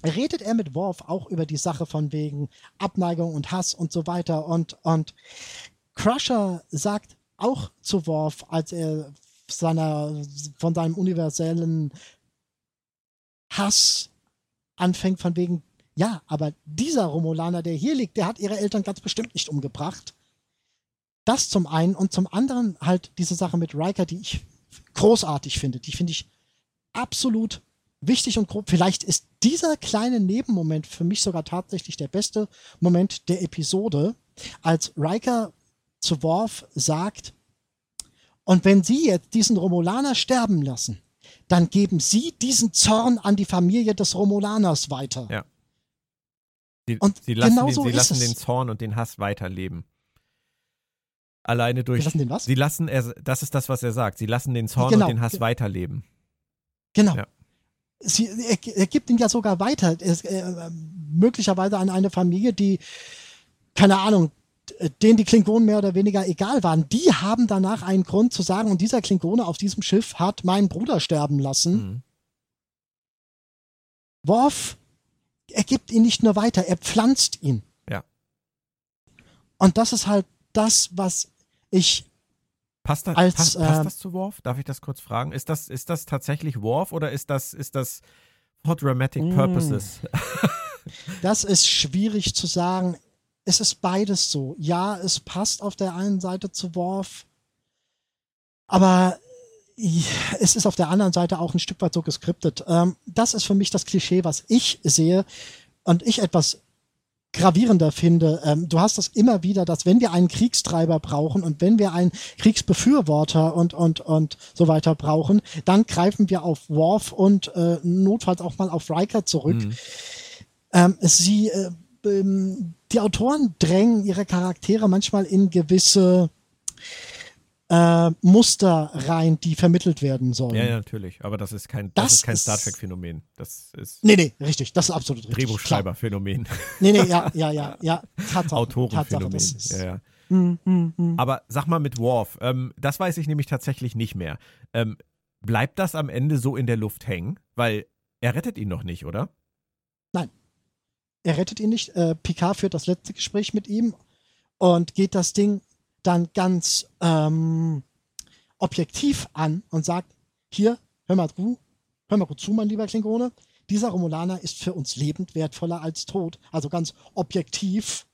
redet er mit Worf auch über die Sache von wegen Abneigung und Hass und so weiter. Und, und Crusher sagt auch zu Worf, als er seiner, von seinem universellen Hass anfängt, von wegen, ja, aber dieser Romulaner, der hier liegt, der hat ihre Eltern ganz bestimmt nicht umgebracht. Das zum einen und zum anderen halt diese Sache mit Riker, die ich großartig finde. Die finde ich absolut wichtig und grob. Vielleicht ist dieser kleine Nebenmoment für mich sogar tatsächlich der beste Moment der Episode, als Riker zu Worf sagt, und wenn Sie jetzt diesen Romulaner sterben lassen, dann geben Sie diesen Zorn an die Familie des Romulaners weiter. Ja. Sie, Und sie lassen, genau den, so sie lassen den Zorn und den Hass weiterleben. Alleine durch. Sie lassen den was? Sie lassen, er, das ist das, was er sagt. Sie lassen den Zorn Genau. und den Hass weiterleben. Genau. Ja. Sie, er, er gibt ihn ja sogar weiter. Es, äh, möglicherweise an eine Familie, die, keine Ahnung, denen die Klingonen mehr oder weniger egal waren. Die haben danach einen Grund zu sagen, und dieser Klingone auf diesem Schiff hat meinen Bruder sterben lassen. Mhm. Worf, er gibt ihn nicht nur weiter, er pflanzt ihn. Ja. Und das ist halt das, was ich Passt, da, Als, passt, passt ähm, das zu Worf? Darf ich das kurz fragen? Ist das, ist das tatsächlich Worf oder ist das, ist das for dramatic Mm. purposes? [LAUGHS] [LAUGHS] Das ist schwierig zu sagen. Es ist beides so. Ja, es passt auf der einen Seite zu Worf, aber es ist auf der anderen Seite auch ein Stück weit so geskriptet. Ähm, das ist für mich das Klischee, was ich sehe und ich etwas gravierender finde. Ähm, du hast das immer wieder, dass wenn wir einen Kriegstreiber brauchen und wenn wir einen Kriegsbefürworter und, und, und so weiter brauchen, dann greifen wir auf Worf und äh, notfalls auch mal auf Riker zurück. Mhm. Ähm, sie, äh, ähm, die Autoren drängen ihre Charaktere manchmal in gewisse äh, Muster rein, die vermittelt werden sollen. Ja, ja, natürlich. Aber das ist kein, das, Das ist kein ist- Star Trek-Phänomen. Das ist Nee, nee, richtig, das ist absolut richtig. Drehbuchschreiber-Phänomen. Nee, nee, ja, ja, ja, ja. Tatsache, Tatsache, Autorenphänomen. das ist, Ja, ja. Hm, hm, hm. Aber sag mal mit Worf, ähm, das weiß ich nämlich tatsächlich nicht mehr. Ähm, bleibt das am Ende so in der Luft hängen? Weil er rettet ihn noch nicht, oder? Er rettet ihn nicht. Äh, Picard führt das letzte Gespräch mit ihm und geht das Ding dann ganz ähm, objektiv an und sagt, hier, hör mal zu, hör mal gut zu, mein lieber Klingone, dieser Romulaner ist für uns lebend wertvoller als tot. Also ganz objektiv.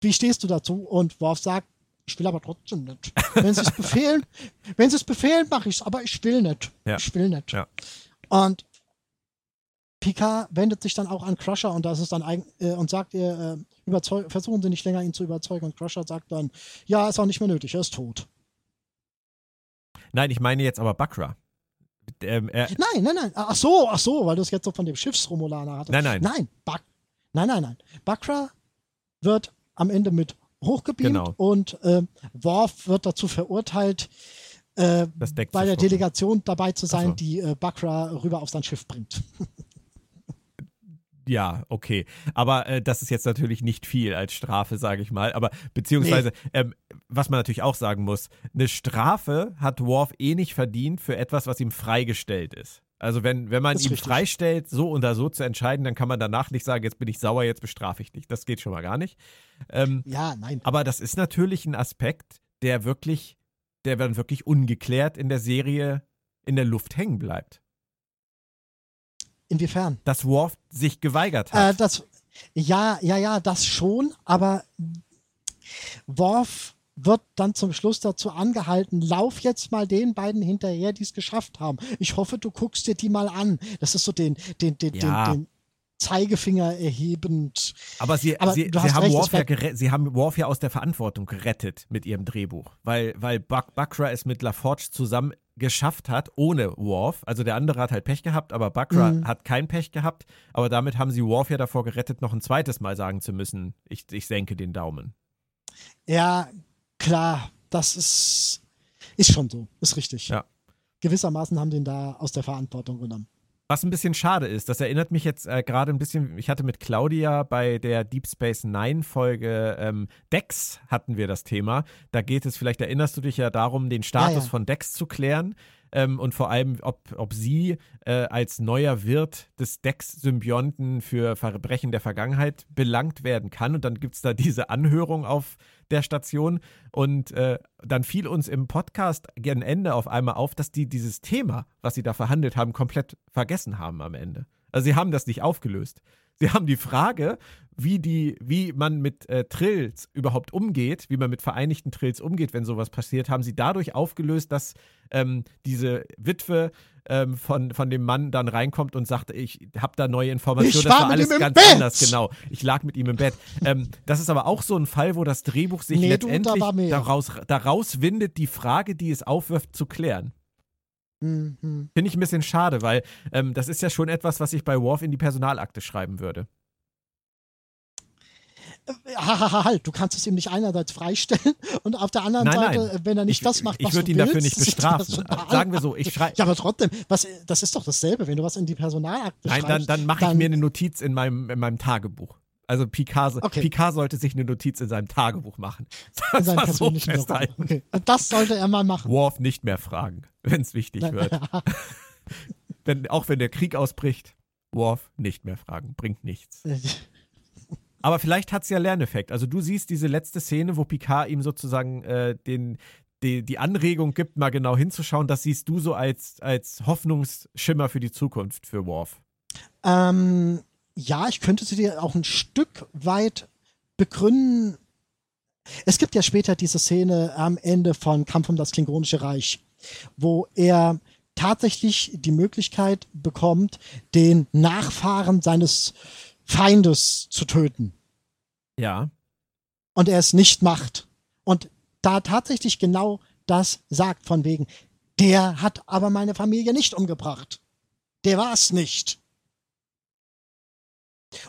Wie stehst du dazu? Und Worf sagt, ich will aber trotzdem nicht. Wenn sie es befehlen, [LAUGHS] wenn sie es befehlen, mache ich es, aber ich will nicht. Ja. Ich will nicht. Ja. Und Picard wendet sich dann auch an Crusher und das ist dann äh, und sagt ihr, äh, versuchen Sie nicht länger ihn zu überzeugen. Und Crusher sagt dann, ja, ist auch nicht mehr nötig, er ist tot. Nein, ich meine jetzt aber Bakra. Ähm, er, Nein, nein, nein. Ach so, ach so, weil du es jetzt so von dem Schiffsromulaner hattest. Nein, nein. Nein, Bak nein, nein, nein. Bakra wird am Ende mit hochgebeamt Genau. und ähm, Worf wird dazu verurteilt, äh, bei der. Delegation dabei zu sein, so. die äh, Bakra rüber auf sein Schiff bringt. [LAUGHS] Ja, okay. Aber äh, das ist jetzt natürlich nicht viel als Strafe, sage ich mal. Aber beziehungsweise, ähm, was man natürlich auch sagen muss, eine Strafe hat Worf eh nicht verdient für etwas, was ihm freigestellt ist. Also wenn, wenn man ihm richtig. freistellt, so oder so zu entscheiden, dann kann man danach nicht sagen, jetzt bin ich sauer, jetzt bestrafe ich dich. Das geht schon mal gar nicht. Ähm, Ja, nein. aber das ist natürlich ein Aspekt, der wirklich, der dann wirklich ungeklärt in der Serie in der Luft hängen bleibt. Inwiefern? Dass Worf sich geweigert Äh, hat. das, ja, ja, ja, das schon, aber Worf wird dann zum Schluss dazu angehalten, lauf jetzt mal den beiden hinterher, die es geschafft haben. Ich hoffe, du guckst dir die mal an. Das ist so den, den, den, Ja. den, den Zeigefinger erhebend. Aber sie, Aber sie, sie, haben recht, Worf ja sie haben Worf ja aus der Verantwortung gerettet mit ihrem Drehbuch, weil, weil Buck, Buckra es mit LaForge zusammen geschafft hat, ohne Worf. Also der andere hat halt Pech gehabt, aber Buckra Mhm. hat kein Pech gehabt. Aber damit haben sie Worf ja davor gerettet, noch ein zweites Mal sagen zu müssen, ich, ich senke den Daumen. Ja, klar, das ist, ist schon so, ist richtig. Ja. Gewissermaßen haben den da aus der Verantwortung genommen. Was ein bisschen schade ist, das erinnert mich jetzt äh, gerade ein bisschen, ich hatte mit Claudia bei der Deep Space Nine Folge ähm, Dex hatten wir das Thema. Da geht es, vielleicht erinnerst du dich ja darum, den Status Ja, ja. von Dex zu klären ähm, und vor allem, ob, ob sie äh, als neuer Wirt des Dex-Symbionten für Verbrechen der Vergangenheit belangt werden kann. Und dann gibt es da diese Anhörung auf der Station und äh, dann fiel uns im Podcast gegen Ende auf einmal auf, dass die dieses Thema, was sie da verhandelt haben, komplett vergessen haben am Ende. Also sie haben das nicht aufgelöst. Sie haben die Frage, wie, die, wie man mit äh, Trills überhaupt umgeht, wie man mit vereinigten Trills umgeht, wenn sowas passiert, haben sie dadurch aufgelöst, dass ähm, diese Witwe ähm, von, von dem Mann dann reinkommt und sagt, ich habe da neue Informationen, Ich das war alles ihm im ganz Bett. anders, genau. Ich lag mit ihm im Bett. Ähm, das ist aber auch so ein Fall, wo das Drehbuch sich Nee, du, da letztendlich mehr. daraus, daraus windet, die Frage, die es aufwirft, zu klären. Mhm. Finde ich ein bisschen schade, weil ähm, das ist ja schon etwas, was ich bei Worf in die Personalakte schreiben würde. Hahaha, halt, du kannst es ihm nicht einerseits freistellen [LAUGHS] und auf der anderen Nein, Seite, nein. wenn er nicht Ich- das macht, ich was würd du ihn dafür willst, nicht [LAUGHS] ist das bestrafen. Sagen wir so, ich schrei- Ja, aber trotzdem, was, das ist doch dasselbe, wenn du was in die Personalakte Nein, dann, schreibst. dann mache ich mir eine Notiz in meinem, in meinem Tagebuch. Also Picard, Okay. Picard sollte sich eine Notiz in seinem Tagebuch machen. [LAUGHS] in Das seinem war so festhalten. okay. Das sollte er mal machen. Worf nicht mehr fragen, wenn es wichtig wird. wenn, auch wenn der Krieg ausbricht, Worf nicht mehr fragen, bringt nichts. Aber vielleicht hat es ja Lerneffekt. Also du siehst diese letzte Szene, wo Picard ihm sozusagen äh, den, die, die Anregung gibt, mal genau hinzuschauen. Das siehst du so als, als Hoffnungsschimmer für die Zukunft für Worf. Ähm, ja, ich könnte sie dir auch ein Stück weit begründen. Es gibt ja später diese Szene am Ende von Kampf um das Klingonische Reich, wo er tatsächlich die Möglichkeit bekommt, den Nachfahren seines Feindes zu töten. Ja. Und er es nicht macht. Und da tatsächlich genau das sagt, von wegen, der hat aber meine Familie nicht umgebracht. Der war es nicht.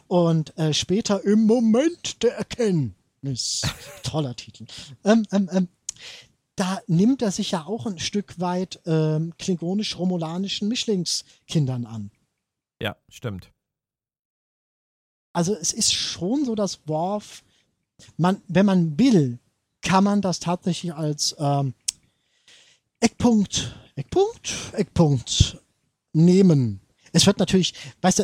Und äh, später im Moment der Erkenntnis. [LAUGHS] Toller Titel. Ähm, ähm, ähm, da nimmt er sich ja auch ein Stück weit ähm, klingonisch-romulanischen Mischlingskindern an. Ja, stimmt. Also es ist schon so, dass Worf, man, wenn man will, kann man das tatsächlich als ähm, Eckpunkt, Eckpunkt, Eckpunkt nehmen. Es wird natürlich, weißt du,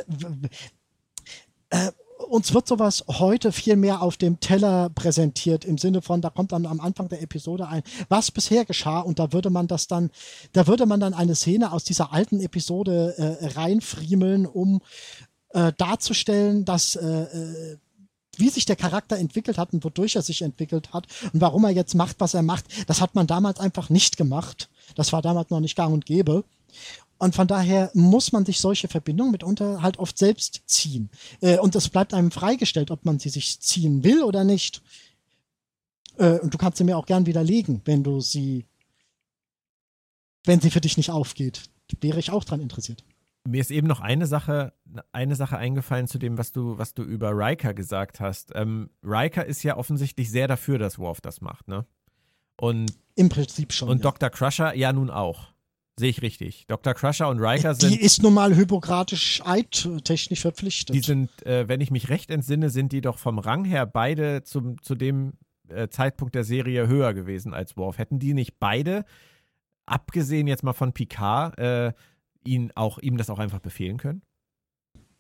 äh, uns wird sowas heute viel mehr auf dem Teller präsentiert, im Sinne von, da kommt dann am Anfang der Episode ein, was bisher geschah, und da würde man das dann, da würde man dann eine Szene aus dieser alten Episode äh, reinfriemeln, um äh, darzustellen, dass äh, äh, wie sich der Charakter entwickelt hat und wodurch er sich entwickelt hat und warum er jetzt macht, was er macht, das hat man damals einfach nicht gemacht. Das war damals noch nicht gang und gäbe. Und von daher muss man sich solche Verbindungen mitunter halt oft selbst ziehen. Äh, und es bleibt einem freigestellt, ob man sie sich ziehen will oder nicht. Äh, und du kannst sie mir auch gern widerlegen, wenn du sie, wenn sie für dich nicht aufgeht. Wäre ich auch dran interessiert. Mir ist eben noch eine Sache, eine Sache eingefallen zu dem, was du, was du über Riker gesagt hast. Ähm, Riker ist ja offensichtlich sehr dafür, dass Worf das macht, ne? Und, Im Prinzip schon. und ja. Dr. Crusher ja nun auch. Sehe ich richtig. Dr. Crusher und Riker Die sind, ist nun mal hypokratisch eidtechnisch verpflichtet. die sind äh, wenn ich mich recht entsinne, sind die doch vom Rang her beide zum, zu dem äh, Zeitpunkt der Serie höher gewesen als Worf. Hätten die nicht beide, abgesehen jetzt mal von Picard, äh, ihn auch, ihm das auch einfach befehlen können?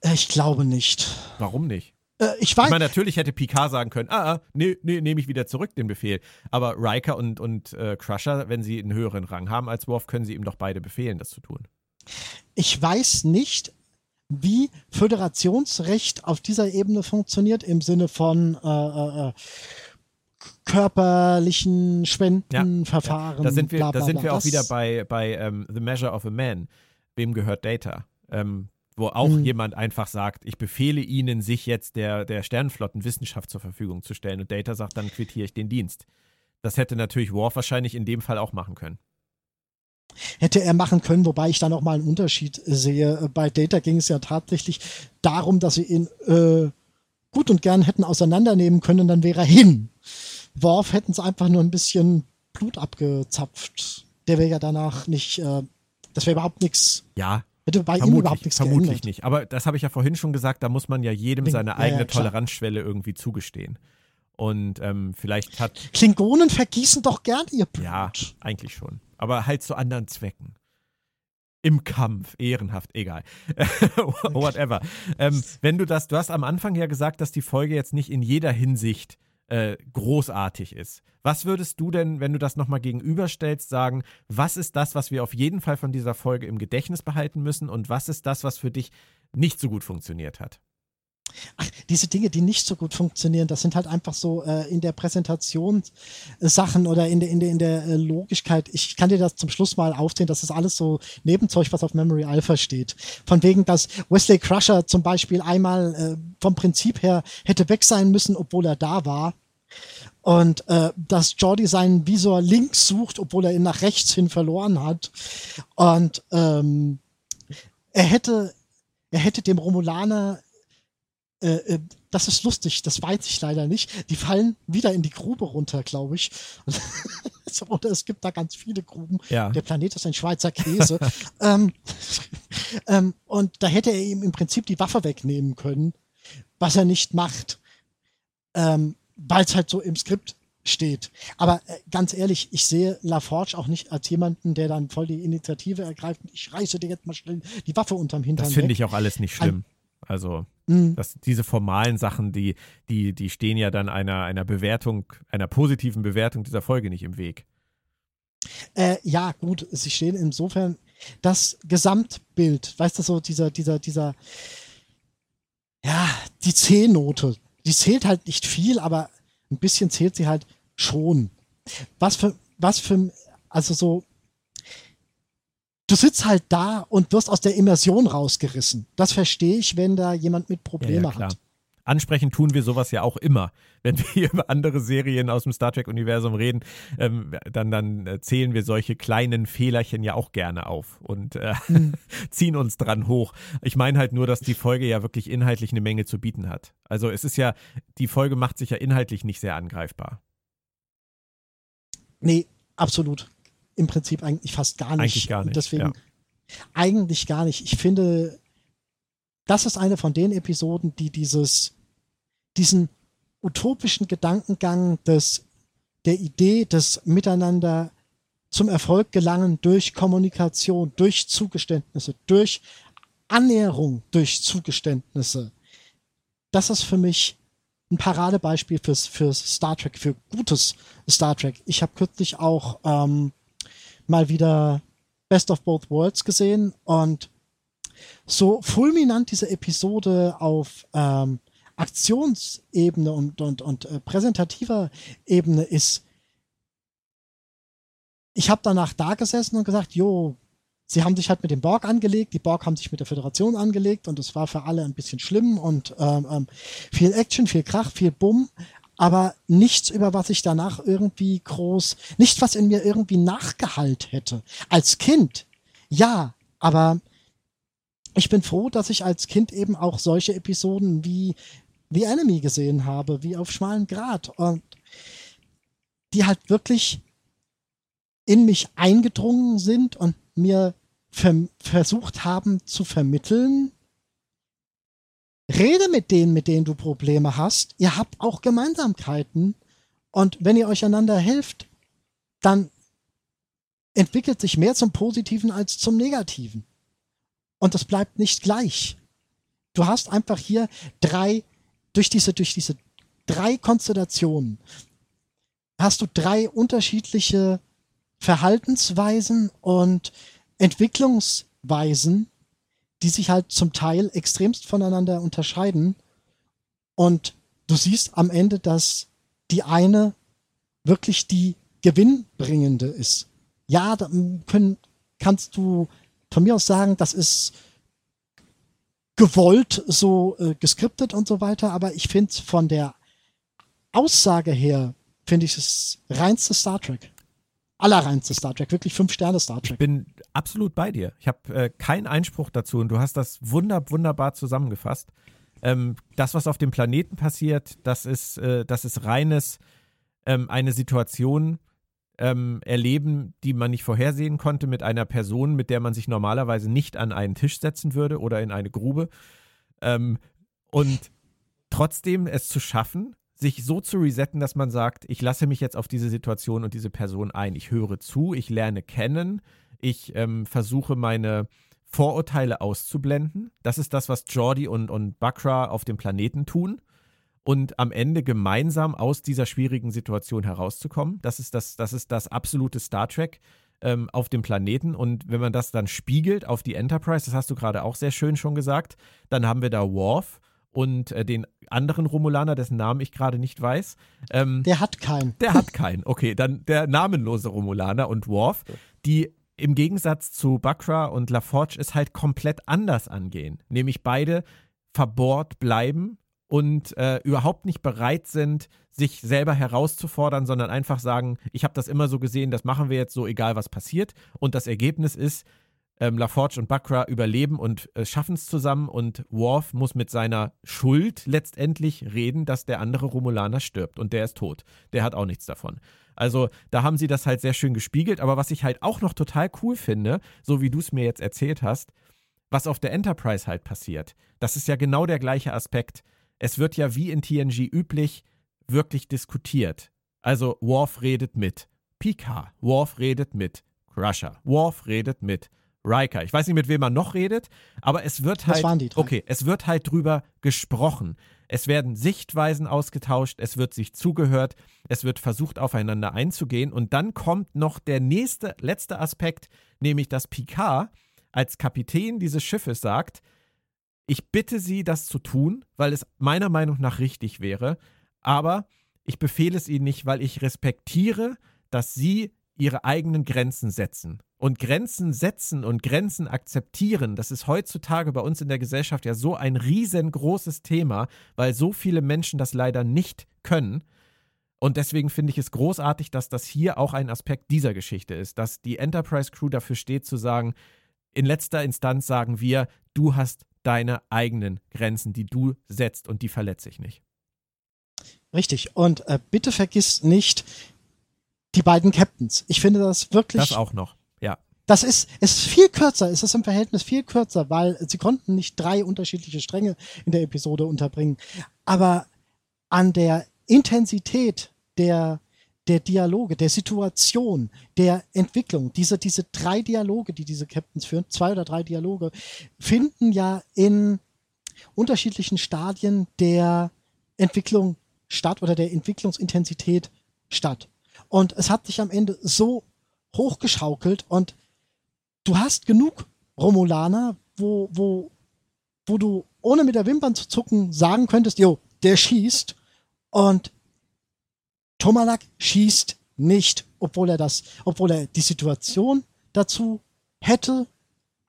Äh, ich glaube nicht. Warum nicht? Äh, ich Ich weiß, meine, natürlich hätte Picard sagen können, ah, ah nee, nee, nehme ich wieder zurück den Befehl. Aber Riker und, und äh, Crusher, wenn sie einen höheren Rang haben als Worf, können sie ihm doch beide befehlen, das zu tun. ich weiß nicht, wie Föderationsrecht auf dieser Ebene funktioniert im Sinne von äh, äh, äh, körperlichen Spendenverfahren. Ja, da sind wir, bla, bla, da sind wir auch wieder bei, bei ähm, The Measure of a Man. Wem gehört Data? Ähm, wo auch Mhm. jemand einfach sagt, ich befehle Ihnen, sich jetzt der, der Sternenflottenwissenschaft zur Verfügung zu stellen. Und Data sagt, dann quittiere ich den Dienst. Das hätte natürlich Worf wahrscheinlich in dem Fall auch machen können. hätte er machen können, wobei ich da noch mal einen Unterschied sehe. Bei Data ging es ja tatsächlich darum, dass sie ihn äh, gut und gern hätten auseinandernehmen können, dann wäre er hin. Worf hätten sie einfach nur ein bisschen Blut abgezapft. Der wäre ja danach nicht, äh, das wäre überhaupt nichts, Ja, hätte bei ihm überhaupt vermutlich, nichts vermutlich geändert. nicht. Aber das habe ich ja vorhin schon gesagt, da muss man ja jedem Wegen- seine ja, eigene ja, klar. Toleranzschwelle irgendwie zugestehen. Und ähm, vielleicht hat, Klingonen vergießen doch gern ihr Blut. ja, eigentlich schon. Aber halt zu anderen Zwecken. Im Kampf, ehrenhaft, egal. [LAUGHS] Whatever. Ähm, wenn du das, du hast am Anfang ja gesagt, dass die Folge jetzt nicht in jeder Hinsicht äh, großartig ist. Was würdest du denn, wenn du das nochmal gegenüberstellst, sagen, was ist das, was wir auf jeden Fall von dieser Folge im Gedächtnis behalten müssen und was ist das, was für dich nicht so gut funktioniert hat? Ach, diese Dinge, die nicht so gut funktionieren, das sind halt einfach so äh, in der Präsentation äh, Sachen oder in der, in der, in der äh. Ich kann dir das zum Schluss mal aufzählen. Das ist alles so Nebenzeug, was auf Memory Alpha steht. Von wegen, dass Wesley Crusher zum Beispiel einmal äh, vom Prinzip her hätte weg sein müssen, obwohl er da war. Und äh, dass Jordi seinen Visor links sucht, obwohl er ihn nach rechts hin verloren hat. Und ähm, er hätte, er hätte dem Romulaner äh, äh, das ist lustig, das weiß ich leider nicht. Die fallen wieder in die Grube runter, glaube ich. [LAUGHS] Oder es gibt da ganz viele Gruben. Ja. Der Planet ist ein Schweizer Käse. [LAUGHS] ähm, [LAUGHS] ähm, und da hätte er ihm im Prinzip die Waffe wegnehmen können, was er nicht macht, ähm, weil es halt so im Skript steht. Aber äh, ganz ehrlich, ich sehe LaForge auch nicht als jemanden, der dann voll die Initiative ergreift. Ich reiße dir jetzt mal schnell die Waffe unterm Hintern Das finde ich auch alles nicht schlimm. Also, Mm. das, diese formalen Sachen, die, die, die stehen ja dann einer, einer Bewertung, einer positiven Bewertung dieser Folge nicht im Weg. Äh, ja, gut, sie stehen insofern das Gesamtbild, weißt du, so dieser, dieser, dieser, ja, die C-Note, die zählt halt nicht viel, aber ein bisschen zählt sie halt schon. Was für, was für, also so, du sitzt halt da und wirst aus der Immersion rausgerissen. Das verstehe ich, wenn da jemand mit Probleme klar. hat. Ansprechend tun wir sowas ja auch immer. Wenn wir hier über andere Serien aus dem Star Trek-Universum reden, ähm, dann, dann äh, zählen wir solche kleinen Fehlerchen ja auch gerne auf und äh, Hm. [LAUGHS] ziehen uns dran hoch. Ich meine halt nur, dass die Folge ja wirklich inhaltlich eine Menge zu bieten hat. Also es ist ja, die Folge macht sich ja inhaltlich nicht sehr angreifbar. Nee, absolut. Im Prinzip eigentlich fast gar nicht. Eigentlich gar Und nicht, Deswegen ja. eigentlich gar nicht. Ich finde, das ist eine von den Episoden, die dieses, diesen utopischen Gedankengang des, der Idee des Miteinander zum Erfolg gelangen durch Kommunikation, durch Zugeständnisse, durch Annäherung, durch Zugeständnisse. Das ist für mich ein Paradebeispiel fürs, fürs Star Trek, für gutes Star Trek. Ich habe kürzlich auch ähm, mal wieder Best of Both Worlds gesehen und so fulminant diese Episode auf ähm, Aktionsebene und, und, und äh, präsentativer Ebene ist. Ich habe danach da gesessen und gesagt, jo, sie haben sich halt mit dem Borg angelegt, die Borg haben sich mit der Föderation angelegt und es war für alle ein bisschen schlimm und ähm, ähm, viel Action, viel Krach, viel Bumm, aber nichts, über was ich danach irgendwie groß, nichts, was in mir irgendwie nachgehalt hätte. Als Kind, ja, aber ich bin froh, dass ich als Kind eben auch solche Episoden wie The Enemy gesehen habe, wie auf schmalen Grat und die halt wirklich in mich eingedrungen sind und mir ver versucht haben zu vermitteln, rede mit denen, mit denen du Probleme hast. Ihr habt auch Gemeinsamkeiten. Und wenn ihr euch einander helft, dann entwickelt sich mehr zum Positiven als zum Negativen. Und das bleibt nicht gleich. Du hast einfach hier drei, durch diese, durch diese drei Konstellationen, hast du drei unterschiedliche Verhaltensweisen und Entwicklungsweisen, die sich halt zum Teil extremst voneinander unterscheiden. Und du siehst am Ende, dass die eine wirklich die gewinnbringende ist. Ja, da können, kannst du von mir aus sagen, das ist gewollt so äh, geskriptet und so weiter, aber ich finde von der Aussage her, finde ich es reinste Star Trek. Allerreinste Star Trek, wirklich fünf Sterne Star Trek. Ich bin absolut bei dir. Ich habe äh, keinen Einspruch dazu und du hast das wunder, wunderbar zusammengefasst. Ähm, das, was auf dem Planeten passiert, das ist, äh, das ist reines ähm, eine Situation ähm, erleben, die man nicht vorhersehen konnte mit einer Person, mit der man sich normalerweise nicht an einen Tisch setzen würde oder in eine Grube. Ähm, und trotzdem es zu schaffen, sich so zu resetten, dass man sagt, ich lasse mich jetzt auf diese Situation und diese Person ein. Ich höre zu, ich lerne kennen, ich ähm, versuche meine Vorurteile auszublenden. Das ist das, was Jordi und, und Bakra auf dem Planeten tun. Und am Ende gemeinsam aus dieser schwierigen Situation herauszukommen. Das ist das, das, ist das absolute Star Trek ähm, auf dem Planeten. Und wenn man das dann spiegelt auf die Enterprise, das hast du gerade auch sehr schön schon gesagt, dann haben wir da Worf, und äh, den anderen Romulaner, dessen Namen ich gerade nicht weiß. Ähm, der hat keinen. Der hat keinen. Okay, dann der namenlose Romulaner und Worf, die im Gegensatz zu Bakra und LaForge es halt komplett anders angehen. Nämlich beide verbohrt bleiben und äh, überhaupt nicht bereit sind, sich selber herauszufordern, sondern einfach sagen, ich habe das immer so gesehen, das machen wir jetzt so, egal was passiert. Und das Ergebnis ist, ähm, LaForge und Bakra überleben und äh, schaffen es zusammen und Worf muss mit seiner Schuld letztendlich reden, dass der andere Romulaner stirbt und der ist tot. Der hat auch nichts davon. Also da haben sie das halt sehr schön gespiegelt, aber was ich halt auch noch total cool finde, so wie du es mir jetzt erzählt hast, was auf der Enterprise halt passiert, das ist ja genau der gleiche Aspekt. Es wird ja wie in TNG üblich wirklich diskutiert. Also Worf redet mit Picard, Worf redet mit Crusher, Worf redet mit Riker. Ich weiß nicht, mit wem man noch redet, aber es wird halt. Das waren die drei. Okay, es wird halt drüber gesprochen. Es werden Sichtweisen ausgetauscht, es wird sich zugehört, es wird versucht, aufeinander einzugehen. Und dann kommt noch der nächste, letzte Aspekt, nämlich dass Picard als Kapitän dieses Schiffes sagt, ich bitte Sie, das zu tun, weil es meiner Meinung nach richtig wäre, aber ich befehle es Ihnen nicht, weil ich respektiere, dass Sie Ihre eigenen Grenzen setzen. Und Grenzen setzen und Grenzen akzeptieren, das ist heutzutage bei uns in der Gesellschaft ja so ein riesengroßes Thema, weil so viele Menschen das leider nicht können. Und deswegen finde ich es großartig, dass das hier auch ein Aspekt dieser Geschichte ist, dass die Enterprise Crew dafür steht zu sagen, in letzter Instanz sagen wir, du hast deine eigenen Grenzen, die du setzt und die verletze ich nicht. Richtig. Und äh, bitte vergiss nicht die beiden Captains. Ich finde das wirklich. Das auch noch. Das ist, ist viel kürzer, ist es im Verhältnis viel kürzer, weil sie konnten nicht drei unterschiedliche Stränge in der Episode unterbringen. Aber an der Intensität der, der Dialoge, der Situation, der Entwicklung, diese, diese drei Dialoge, die diese Captains führen, zwei oder drei Dialoge, finden ja in unterschiedlichen Stadien der Entwicklung statt oder der Entwicklungsintensität statt. Und es hat sich am Ende so hochgeschaukelt und du hast genug Romulaner, wo, wo, wo du ohne mit der Wimpern zu zucken sagen könntest, jo, der schießt und Tomalak schießt nicht, obwohl er das, obwohl er die Situation dazu hätte,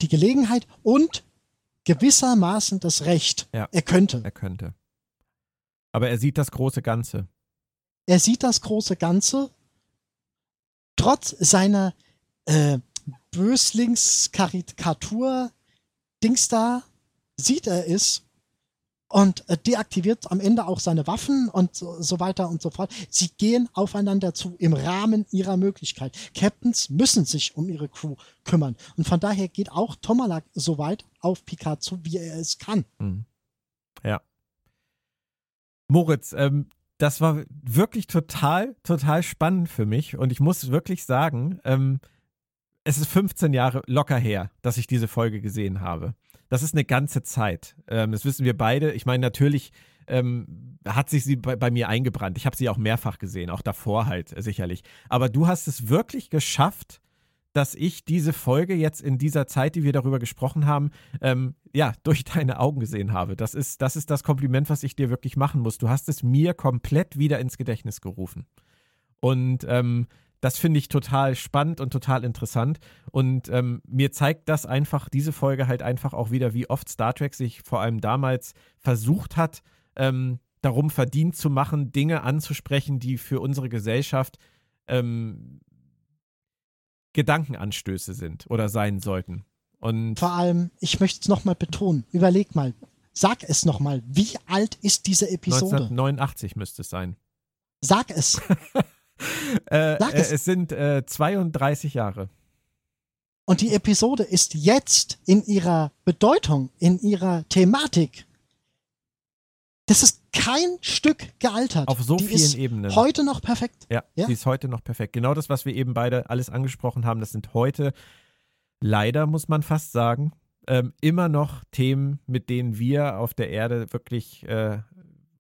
die Gelegenheit und gewissermaßen das Recht. Ja, er könnte. Er könnte. Aber er sieht das große Ganze. Er sieht das große Ganze, trotz seiner äh, Böslingskarikatur-Dings da sieht er es und äh, deaktiviert am Ende auch seine Waffen und so, so, weiter und so fort. Sie gehen aufeinander zu im Rahmen ihrer Möglichkeit. Captains müssen sich um ihre Crew kümmern. Und von daher geht auch Tomalak so weit auf Picard zu, wie er es kann. Mhm. Ja. Moritz, ähm, das war wirklich total, total spannend für mich. Und ich muss wirklich sagen, ähm, es ist 15 Jahre locker her, dass ich diese Folge gesehen habe. Das ist eine ganze Zeit. Ähm, das wissen wir beide. Ich meine, natürlich ähm, hat sich sie bei, bei mir eingebrannt. Ich habe sie auch mehrfach gesehen, auch davor halt äh, sicherlich. Aber du hast es wirklich geschafft, dass ich diese Folge jetzt in dieser Zeit, die wir darüber gesprochen haben, ähm, ja, [LAUGHS] durch deine Augen gesehen habe. Das ist, das ist das Kompliment, was ich dir wirklich machen muss. Du hast es mir komplett wieder ins Gedächtnis gerufen. Und ähm, das finde ich total spannend und total interessant. Und ähm, mir zeigt das einfach, diese Folge halt einfach auch wieder, wie oft Star Trek sich vor allem damals versucht hat, ähm, darum verdient zu machen, Dinge anzusprechen, die für unsere Gesellschaft ähm, Gedankenanstöße sind oder sein sollten. Und Vor allem, ich möchte es nochmal betonen, überleg mal, sag es nochmal, wie alt ist diese Episode? 1989 müsste es sein. Sag es. [LAUGHS] äh, äh, es. es sind äh, 32 Jahre. Und die Episode ist jetzt in ihrer Bedeutung, in ihrer Thematik. Das ist kein Stück gealtert. Auf so die vielen ist Ebenen. Heute noch perfekt. Ja, Ja. sie ist heute noch perfekt. Genau das, was wir eben beide alles angesprochen haben, das sind heute leider, muss man fast sagen, ähm, immer noch Themen, mit denen wir auf der Erde wirklich äh,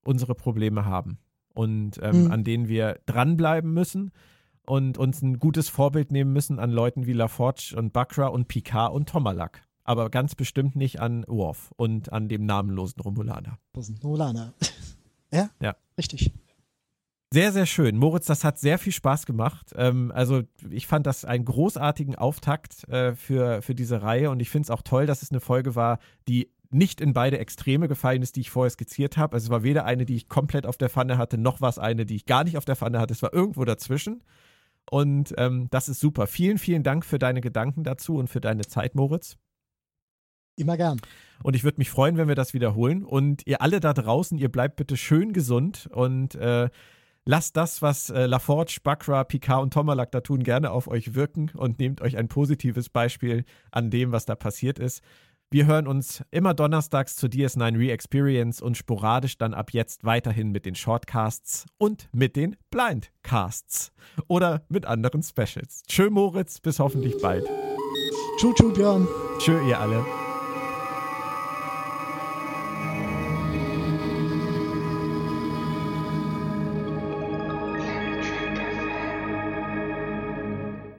unsere Probleme haben und ähm, Mhm. an denen wir dranbleiben müssen und uns ein gutes Vorbild nehmen müssen an Leuten wie LaForge und Bakra und Picard und Tomalak. Aber ganz bestimmt nicht an Worf und an dem namenlosen Romulaner. Nolana. [LAUGHS] ja? Ja. Richtig. Sehr, sehr schön. Moritz, das hat sehr viel Spaß gemacht. Ähm, also ich fand das einen großartigen Auftakt äh, für, für diese Reihe und ich finde es auch toll, dass es eine Folge war, die nicht in beide Extreme gefallen ist, die ich vorher skizziert habe. Also es war weder eine, die ich komplett auf der Pfanne hatte, noch war es eine, die ich gar nicht auf der Pfanne hatte. Es war irgendwo dazwischen. Und ähm, das ist super. Vielen, vielen Dank für deine Gedanken dazu und für deine Zeit, Moritz. Immer gern. Und ich würde mich freuen, wenn wir das wiederholen. Und ihr alle da draußen, ihr bleibt bitte schön gesund und äh, lasst das, was äh, LaForge, Bakra, Picard und Tomalak da tun, gerne auf euch wirken und nehmt euch ein positives Beispiel an dem, was da passiert ist. Wir hören uns immer donnerstags zur DS9 Re-Experience und sporadisch dann ab jetzt weiterhin mit den Shortcasts und mit den Blindcasts oder mit anderen Specials. Tschö Moritz, bis hoffentlich bald. Tschu, tschu, Björn. Tschö ihr alle.